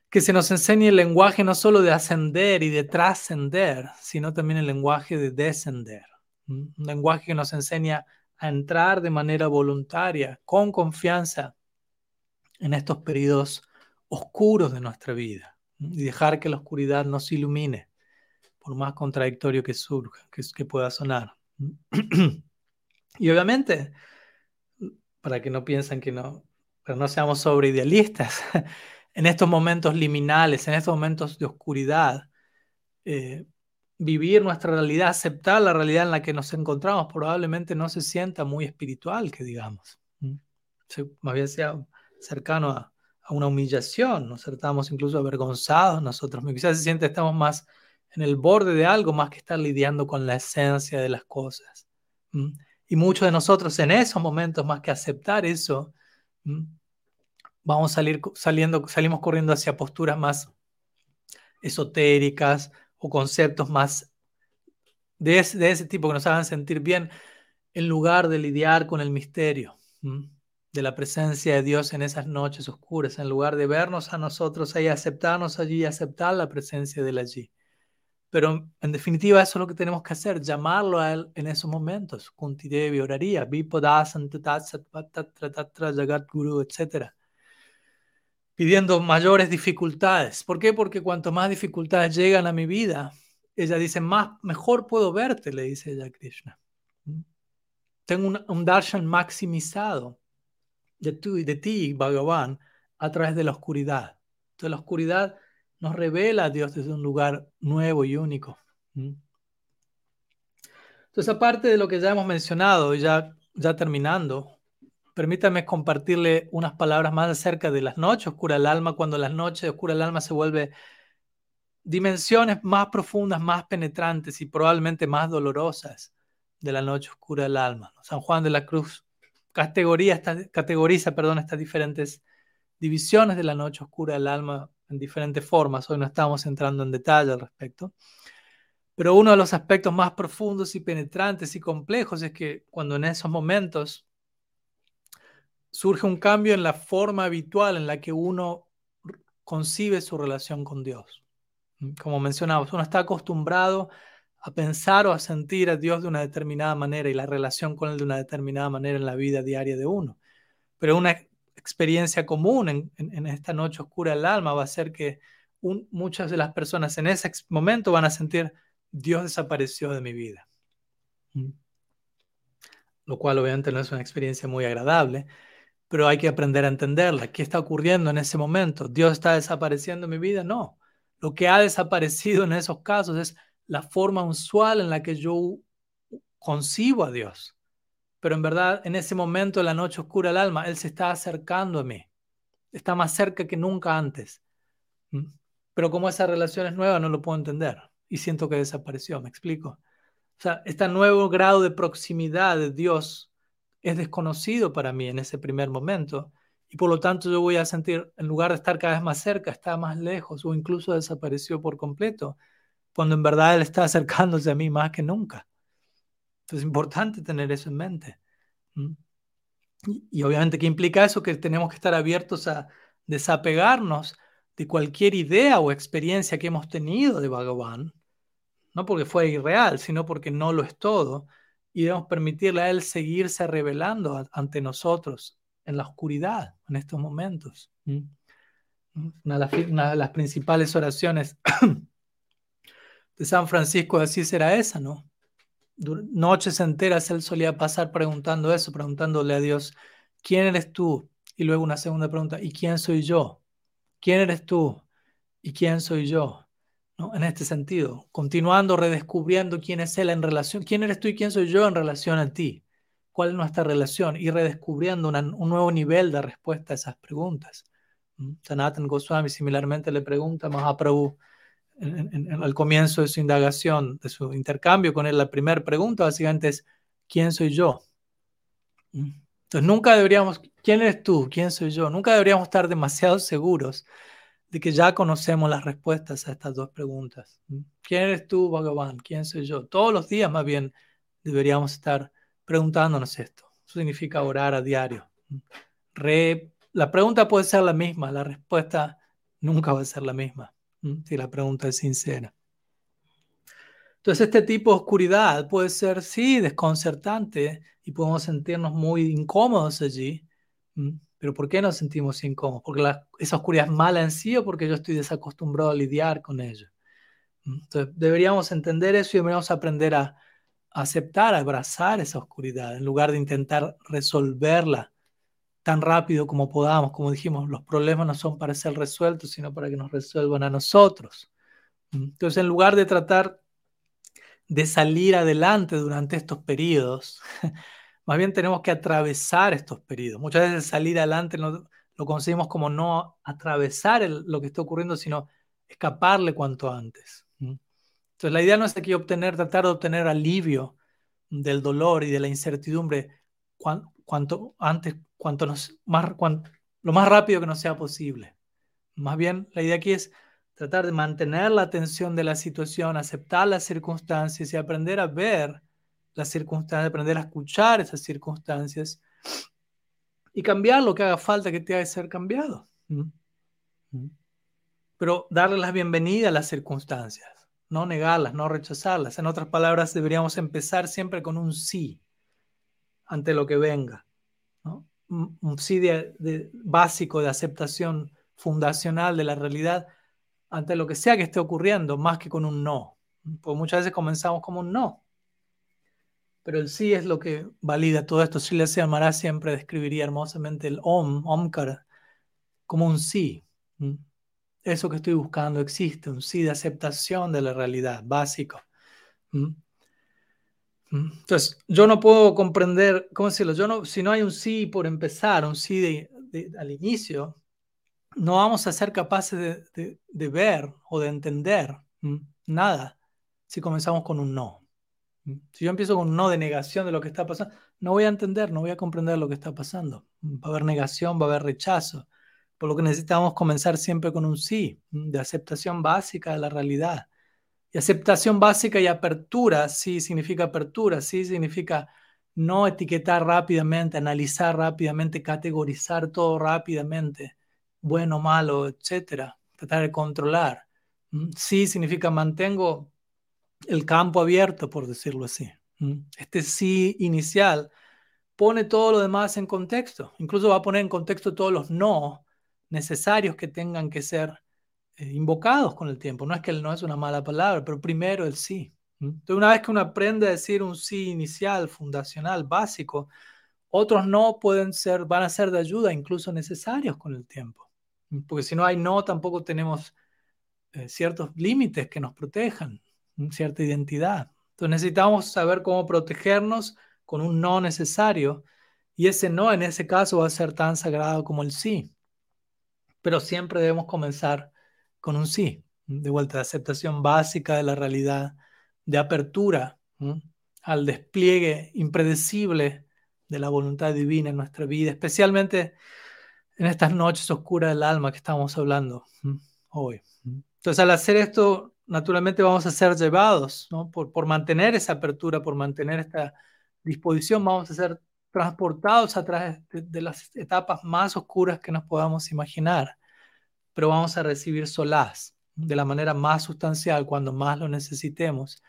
que se nos enseñe el lenguaje no solo de ascender y de trascender, sino también el lenguaje de descender. Un lenguaje que nos enseña a entrar de manera voluntaria, con confianza, en estos periodos oscuros de nuestra vida y dejar que la oscuridad nos ilumine, por más contradictorio que surja, que, pueda sonar. y obviamente, para que no piensen que no, pero no seamos sobreidealistas, en estos momentos liminales, en estos momentos de oscuridad, eh, vivir nuestra realidad, aceptar la realidad en la que nos encontramos, probablemente no se sienta muy espiritual, que digamos. más bien sea cercano a, una humillación, nos estamos incluso avergonzados nosotros. Quizás se siente estamos más en el borde de algo más que estar lidiando con la esencia de las cosas. Y muchos de nosotros en esos momentos, más que aceptar eso, vamos a salir saliendo, salimos corriendo hacia posturas más esotéricas o conceptos más de ese, tipo que nos hagan sentir bien en lugar de lidiar con el misterio de la presencia de Dios en esas noches oscuras, en lugar de vernos a nosotros ahí, aceptarnos allí y aceptar la presencia de Él allí. Pero en definitiva eso es lo que tenemos que hacer, llamarlo a Él en esos momentos. Kunti Devi oraría, Jagat Guru, etc. Pidiendo mayores dificultades. ¿Por qué? Porque cuanto más dificultades llegan a mi vida, ella dice, más, mejor puedo verte, le dice ella a Krishna. Tengo un, darshan maximizado de, tú, de ti, Bhagavan, a través de la oscuridad. Entonces la oscuridad nos revela a Dios desde un lugar nuevo y único. Entonces, aparte de lo que ya hemos mencionado, ya, ya terminando, permítame compartirle unas palabras más acerca de las noches oscuras del alma, cuando las noches oscuras del alma se vuelve dimensiones más profundas, más penetrantes y probablemente más dolorosas de la noche oscura del alma. San Juan de la Cruz categoría, categoriza perdón, estas diferentes divisiones de la noche oscura del alma en diferentes formas. Hoy no estamos entrando en detalle al respecto. Pero uno de los aspectos más profundos y penetrantes y complejos es que cuando en esos momentos surge un cambio en la forma habitual en la que uno concibe su relación con Dios. Como mencionamos, uno está acostumbrado a pensar o a sentir a Dios de una determinada manera y la relación con Él de una determinada manera en la vida diaria de uno. Pero una experiencia común en, esta noche oscura del alma va a ser que muchas de las personas en ese momento van a sentir Dios desapareció de mi vida. Lo cual obviamente no es una experiencia muy agradable, pero hay que aprender a entenderla. ¿Qué está ocurriendo en ese momento? ¿Dios está desapareciendo de mi vida? No. Lo que ha desaparecido en esos casos es la forma usual en la que yo concibo a Dios pero en verdad en ese momento de la noche oscura del alma, Él se está acercando a mí. Está más cerca que nunca antes. ¿Mm? Pero como esa relación es nueva, no lo puedo entender. Y siento que desapareció, ¿me explico? O sea, este nuevo grado de proximidad de Dios es desconocido para mí en ese primer momento. Y por lo tanto yo voy a sentir, en lugar de estar cada vez más cerca, está más lejos o incluso desapareció por completo, cuando en verdad Él está acercándose a mí más que nunca. Entonces es importante tener eso en mente. Y, obviamente, ¿qué implica eso? Que tenemos que estar abiertos a desapegarnos de cualquier idea o experiencia que hemos tenido de Bhagavan, no porque fue irreal, sino porque no lo es todo, y debemos permitirle a Él seguirse revelando ante nosotros en la oscuridad, en estos momentos. Una de las principales oraciones de San Francisco de Asís era esa, ¿no? noches enteras él solía pasar preguntando eso, preguntándole a Dios, ¿quién eres tú? Y luego una segunda pregunta, ¿y quién soy yo? ¿Quién eres tú? ¿Y quién soy yo? En este sentido, continuando redescubriendo quién es Él en relación, quién eres tú y quién soy yo en relación a ti. cuál es nuestra relación y redescubriendo un nuevo nivel de respuesta a esas preguntas. Sanatan Goswami similarmente le pregunta a Mahaprabhu al comienzo de su indagación, de su intercambio con él, la primera pregunta básicamente es, ¿quién soy yo? Entonces nunca deberíamos, ¿quién eres tú? ¿Quién soy yo? Nunca deberíamos estar demasiado seguros de que ya conocemos las respuestas a estas dos preguntas. ¿Quién eres tú, Bhagavan? ¿Quién soy yo? Todos los días más bien deberíamos estar preguntándonos esto. Eso significa orar a diario. la pregunta puede ser la misma, la respuesta nunca va a ser la misma si la pregunta es sincera. Entonces, este tipo de oscuridad puede ser, sí, desconcertante y podemos sentirnos muy incómodos allí. Pero ¿por qué nos sentimos incómodos? ¿Porque esa oscuridad es mala en sí o porque yo estoy desacostumbrado a lidiar con ello? Entonces, deberíamos entender eso y deberíamos aprender a aceptar, a abrazar esa oscuridad en lugar de intentar resolverla tan rápido como podamos. Como dijimos, los problemas no son para ser resueltos, sino para que nos resuelvan a nosotros. Entonces, en lugar de tratar de salir adelante durante estos periodos, más bien tenemos que atravesar estos periodos. Muchas veces salir adelante lo, lo conseguimos como no atravesar lo que está ocurriendo, sino escaparle cuanto antes. Entonces, la idea no es aquí obtener, tratar de obtener alivio del dolor y de la incertidumbre cuanto antes, cuanto más, lo más rápido que nos sea posible. Más bien, la idea aquí es tratar de mantener la atención de la situación, aceptar las circunstancias y aprender a ver las circunstancias, aprender a escuchar esas circunstancias y cambiar lo que haga falta que tenga que ser cambiado. Pero darle la bienvenida a las circunstancias, no negarlas, no rechazarlas. En otras palabras, deberíamos empezar siempre con un sí ante lo que venga. Un sí de, básico de aceptación fundacional de la realidad ante lo que sea que esté ocurriendo, más que con un no. Porque muchas veces comenzamos como un no. Pero el sí es lo que valida todo esto. Le Maharaj siempre describiría hermosamente el Om, Omkar, como un sí. Eso que estoy buscando existe, un sí de aceptación de la realidad, básico. Entonces, yo no puedo comprender, ¿cómo decirlo? Yo no, si no hay un sí por empezar, un sí de, al inicio, no vamos a ser capaces de, ver o de entender nada si comenzamos con un no. Si yo empiezo con un no de negación de lo que está pasando, no voy a entender, no voy a comprender lo que está pasando. Va a haber negación, va a haber rechazo. Por lo que necesitamos comenzar siempre con un sí, de aceptación básica de la realidad. Y aceptación básica y apertura, sí significa apertura, sí significa no etiquetar rápidamente, analizar rápidamente, categorizar todo rápidamente, bueno, malo, etcétera, tratar de controlar. ¿Mm? Sí significa mantengo el campo abierto, por decirlo así. Este sí inicial pone todo lo demás en contexto, incluso va a poner en contexto todos los no necesarios que tengan que ser eh, invocados con el tiempo. No es que el no es una mala palabra, pero primero el sí. Entonces, una vez que uno aprende a decir un sí inicial, fundacional, básico, otros no pueden ser, van a ser de ayuda, incluso necesarios con el tiempo. Porque si no hay no, tampoco tenemos eh, ciertos límites que nos protejan, cierta identidad. Entonces necesitamos saber cómo protegernos con un no necesario y ese no en ese caso va a ser tan sagrado como el sí. Pero siempre debemos comenzar con un sí, de vuelta, de aceptación básica de la realidad, de apertura al despliegue impredecible de la voluntad divina en nuestra vida, especialmente en estas noches oscuras del alma que estamos hablando hoy. Entonces, al hacer esto, naturalmente vamos a ser llevados, ¿no? por, por mantener esa apertura, por mantener esta disposición, vamos a ser transportados a través de las etapas más oscuras que nos podamos imaginar pero vamos a recibir solaz de la manera más sustancial cuando más lo necesitemos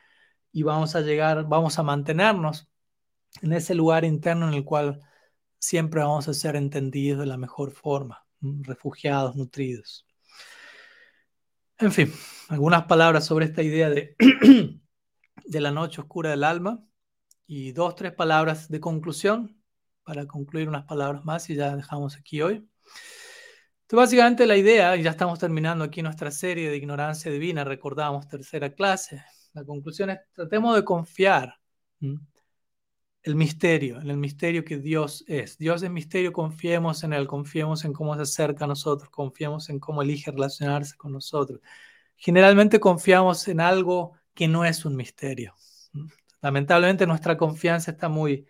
y vamos a llegar, vamos a mantenernos en ese lugar interno en el cual siempre vamos a ser entendidos de la mejor forma, refugiados, nutridos. En fin, algunas palabras sobre esta idea de, de la noche oscura del alma y dos, tres palabras de conclusión para concluir unas palabras más y ya dejamos aquí hoy. Entonces, básicamente la idea, y ya estamos terminando aquí nuestra serie de ignorancia divina, recordamos tercera clase, la conclusión es tratemos de confiar el misterio, en el misterio que Dios es. Dios es misterio, confiemos en Él, confiemos en cómo se acerca a nosotros, confiemos en cómo elige relacionarse con nosotros. Generalmente confiamos en algo que no es un misterio. Lamentablemente nuestra confianza está muy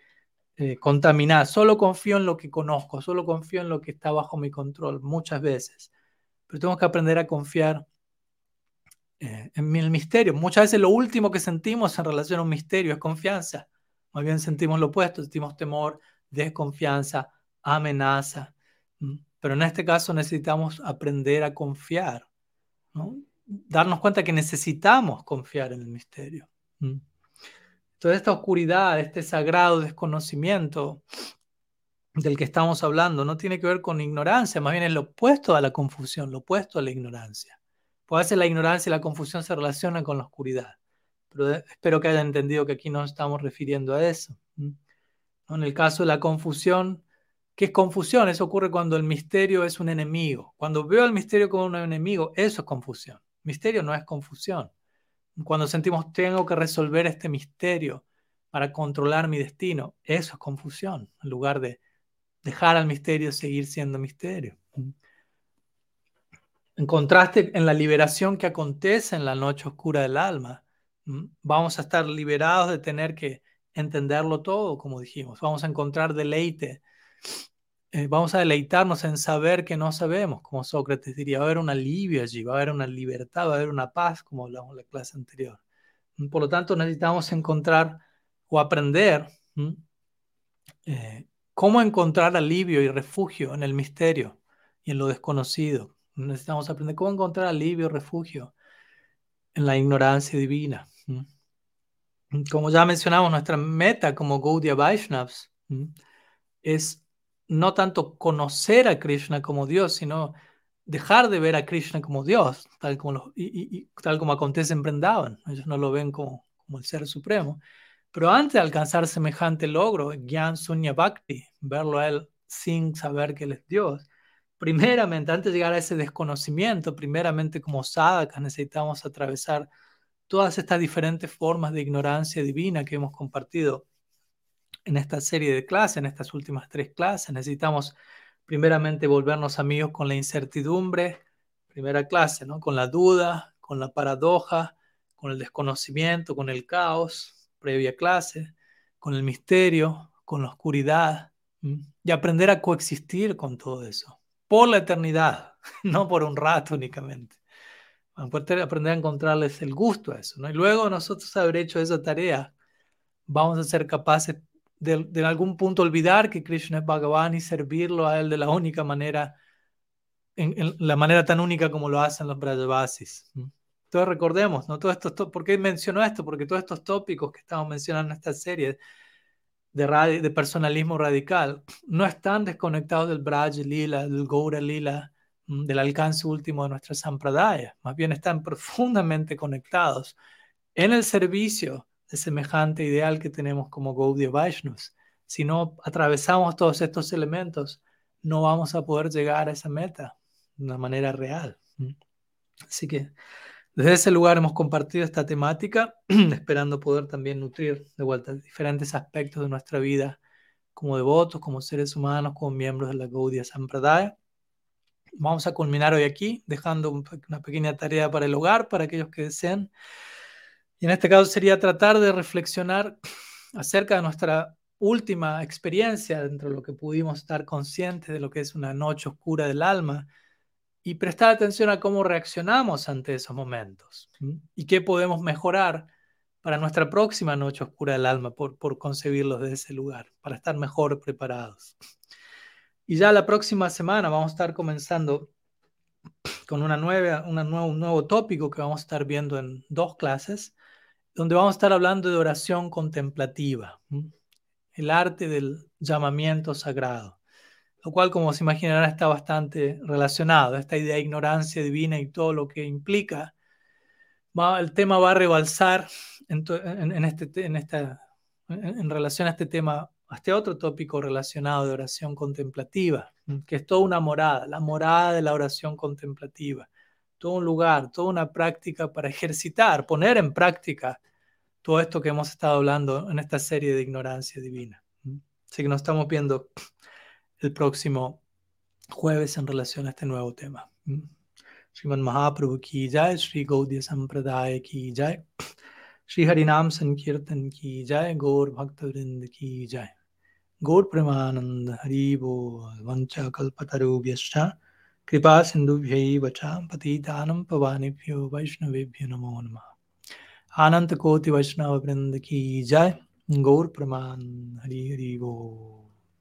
eh, contaminada. Solo confío en lo que conozco, solo confío en lo que está bajo mi control, muchas veces. Pero tenemos que aprender a confiar eh, en el misterio. Muchas veces lo último que sentimos en relación a un misterio es confianza. Más bien sentimos lo opuesto, sentimos temor, desconfianza, amenaza. Pero en este caso necesitamos aprender a confiar, darnos cuenta que necesitamos confiar en el misterio. Toda esta oscuridad, este sagrado desconocimiento del que estamos hablando, no tiene que ver con ignorancia, más bien es lo opuesto a la confusión, lo opuesto a la ignorancia. Puede ser la ignorancia y la confusión se relacionan con la oscuridad, pero espero que hayan entendido que aquí no estamos refiriendo a eso. En el caso de la confusión, ¿qué es confusión? Eso ocurre cuando el misterio es un enemigo. Cuando veo al misterio como un enemigo, eso es confusión. Misterio no es confusión. Cuando sentimos tengo que resolver este misterio para controlar mi destino, eso es confusión, en lugar de dejar al misterio seguir siendo misterio. En contraste, en la liberación que acontece en la noche oscura del alma, vamos a estar liberados de tener que entenderlo todo, como dijimos. Vamos a encontrar deleite. Eh, vamos a deleitarnos en saber que no sabemos, como Sócrates diría. Va a haber un alivio allí, va a haber una libertad, va a haber una paz, como hablamos en la clase anterior. Por lo tanto, necesitamos encontrar o aprender eh, cómo encontrar alivio y refugio en el misterio y en lo desconocido. Necesitamos aprender cómo encontrar alivio y refugio en la ignorancia divina. Como ya mencionamos, nuestra meta como Gaudiya Vaishnavas es no tanto conocer a Krishna como Dios, sino dejar de ver a Krishna como Dios, tal como, y, tal como acontece en Vrindavan. Ellos no lo ven como, como el ser supremo. Pero antes de alcanzar semejante logro, Gyan Sunya Bhakti, verlo a él sin saber que él es Dios, primeramente, antes de llegar a ese desconocimiento, primeramente como sadhakas necesitamos atravesar todas estas diferentes formas de ignorancia divina que hemos compartido en esta serie de clases, en estas últimas tres clases. Necesitamos primeramente volvernos amigos con la incertidumbre, primera clase, ¿no? con la duda, con la paradoja, con el desconocimiento, con el caos, previa clase, con el misterio, con la oscuridad, y aprender a coexistir con todo eso, por la eternidad, no por un rato únicamente. Aprender a encontrarles el gusto a eso, ¿no? Y luego nosotros haber hecho esa tarea, vamos a ser capaces de, de, algún punto olvidar que Krishna es Bhagavan y servirlo a él de la única manera, en, la manera tan única como lo hacen los Brajavasis. Entonces recordemos, ¿no? Todo esto, ¿por qué menciono esto? Porque todos estos tópicos que estamos mencionando en esta serie de, de personalismo radical no están desconectados del Braj Lila, del Gaura Lila, del alcance último de nuestra Sampradaya. Más bien están profundamente conectados en el servicio de semejante ideal que tenemos como Gaudiya Vaishnavas. Si no atravesamos todos estos elementos, no vamos a poder llegar a esa meta de una manera real. Así que desde ese lugar hemos compartido esta temática, esperando poder también nutrir de vuelta diferentes aspectos de nuestra vida como devotos, como seres humanos, como miembros de la Gaudiya Sampradaya. Vamos a culminar hoy aquí, dejando una pequeña tarea para el hogar, para aquellos que deseen. Y en este caso sería tratar de reflexionar acerca de nuestra última experiencia dentro de lo que pudimos estar conscientes de lo que es una noche oscura del alma y prestar atención a cómo reaccionamos ante esos momentos y qué podemos mejorar para nuestra próxima noche oscura del alma por, por concebirlos desde ese lugar, para estar mejor preparados. Y ya la próxima semana vamos a estar comenzando con una nueva, una un nuevo tópico que vamos a estar viendo en dos clases donde vamos a estar hablando de oración contemplativa, el arte del llamamiento sagrado, lo cual, como se imaginarán, está bastante relacionado. Esta idea de ignorancia divina y todo lo que implica, el tema va a rebalsar en, este, en, esta, en relación a este tema, este otro tópico relacionado de oración contemplativa, que es toda una morada, la morada de la oración contemplativa todo un lugar, toda una práctica para ejercitar, poner en práctica todo esto que hemos estado hablando en esta serie de ignorancia divina. Así que nos estamos viendo el próximo jueves en relación a este nuevo tema. Sriman Mahaprabhu ki jai, Sampradaya ki Shri हरिनाम संकीर्तन की जय, गौर भक्त वृंद की जय। गौर प्रेमानंद हरि वो, वंचा कल्पतरुभ्य कृपा सिंधुभ्य वचा पतितानम पवानेभ्यो वैष्णवेभ्यो नमो नम। आनंद कोटि वैष्णव वृंद की जय, गौर प्रमाण हरि हरि वो।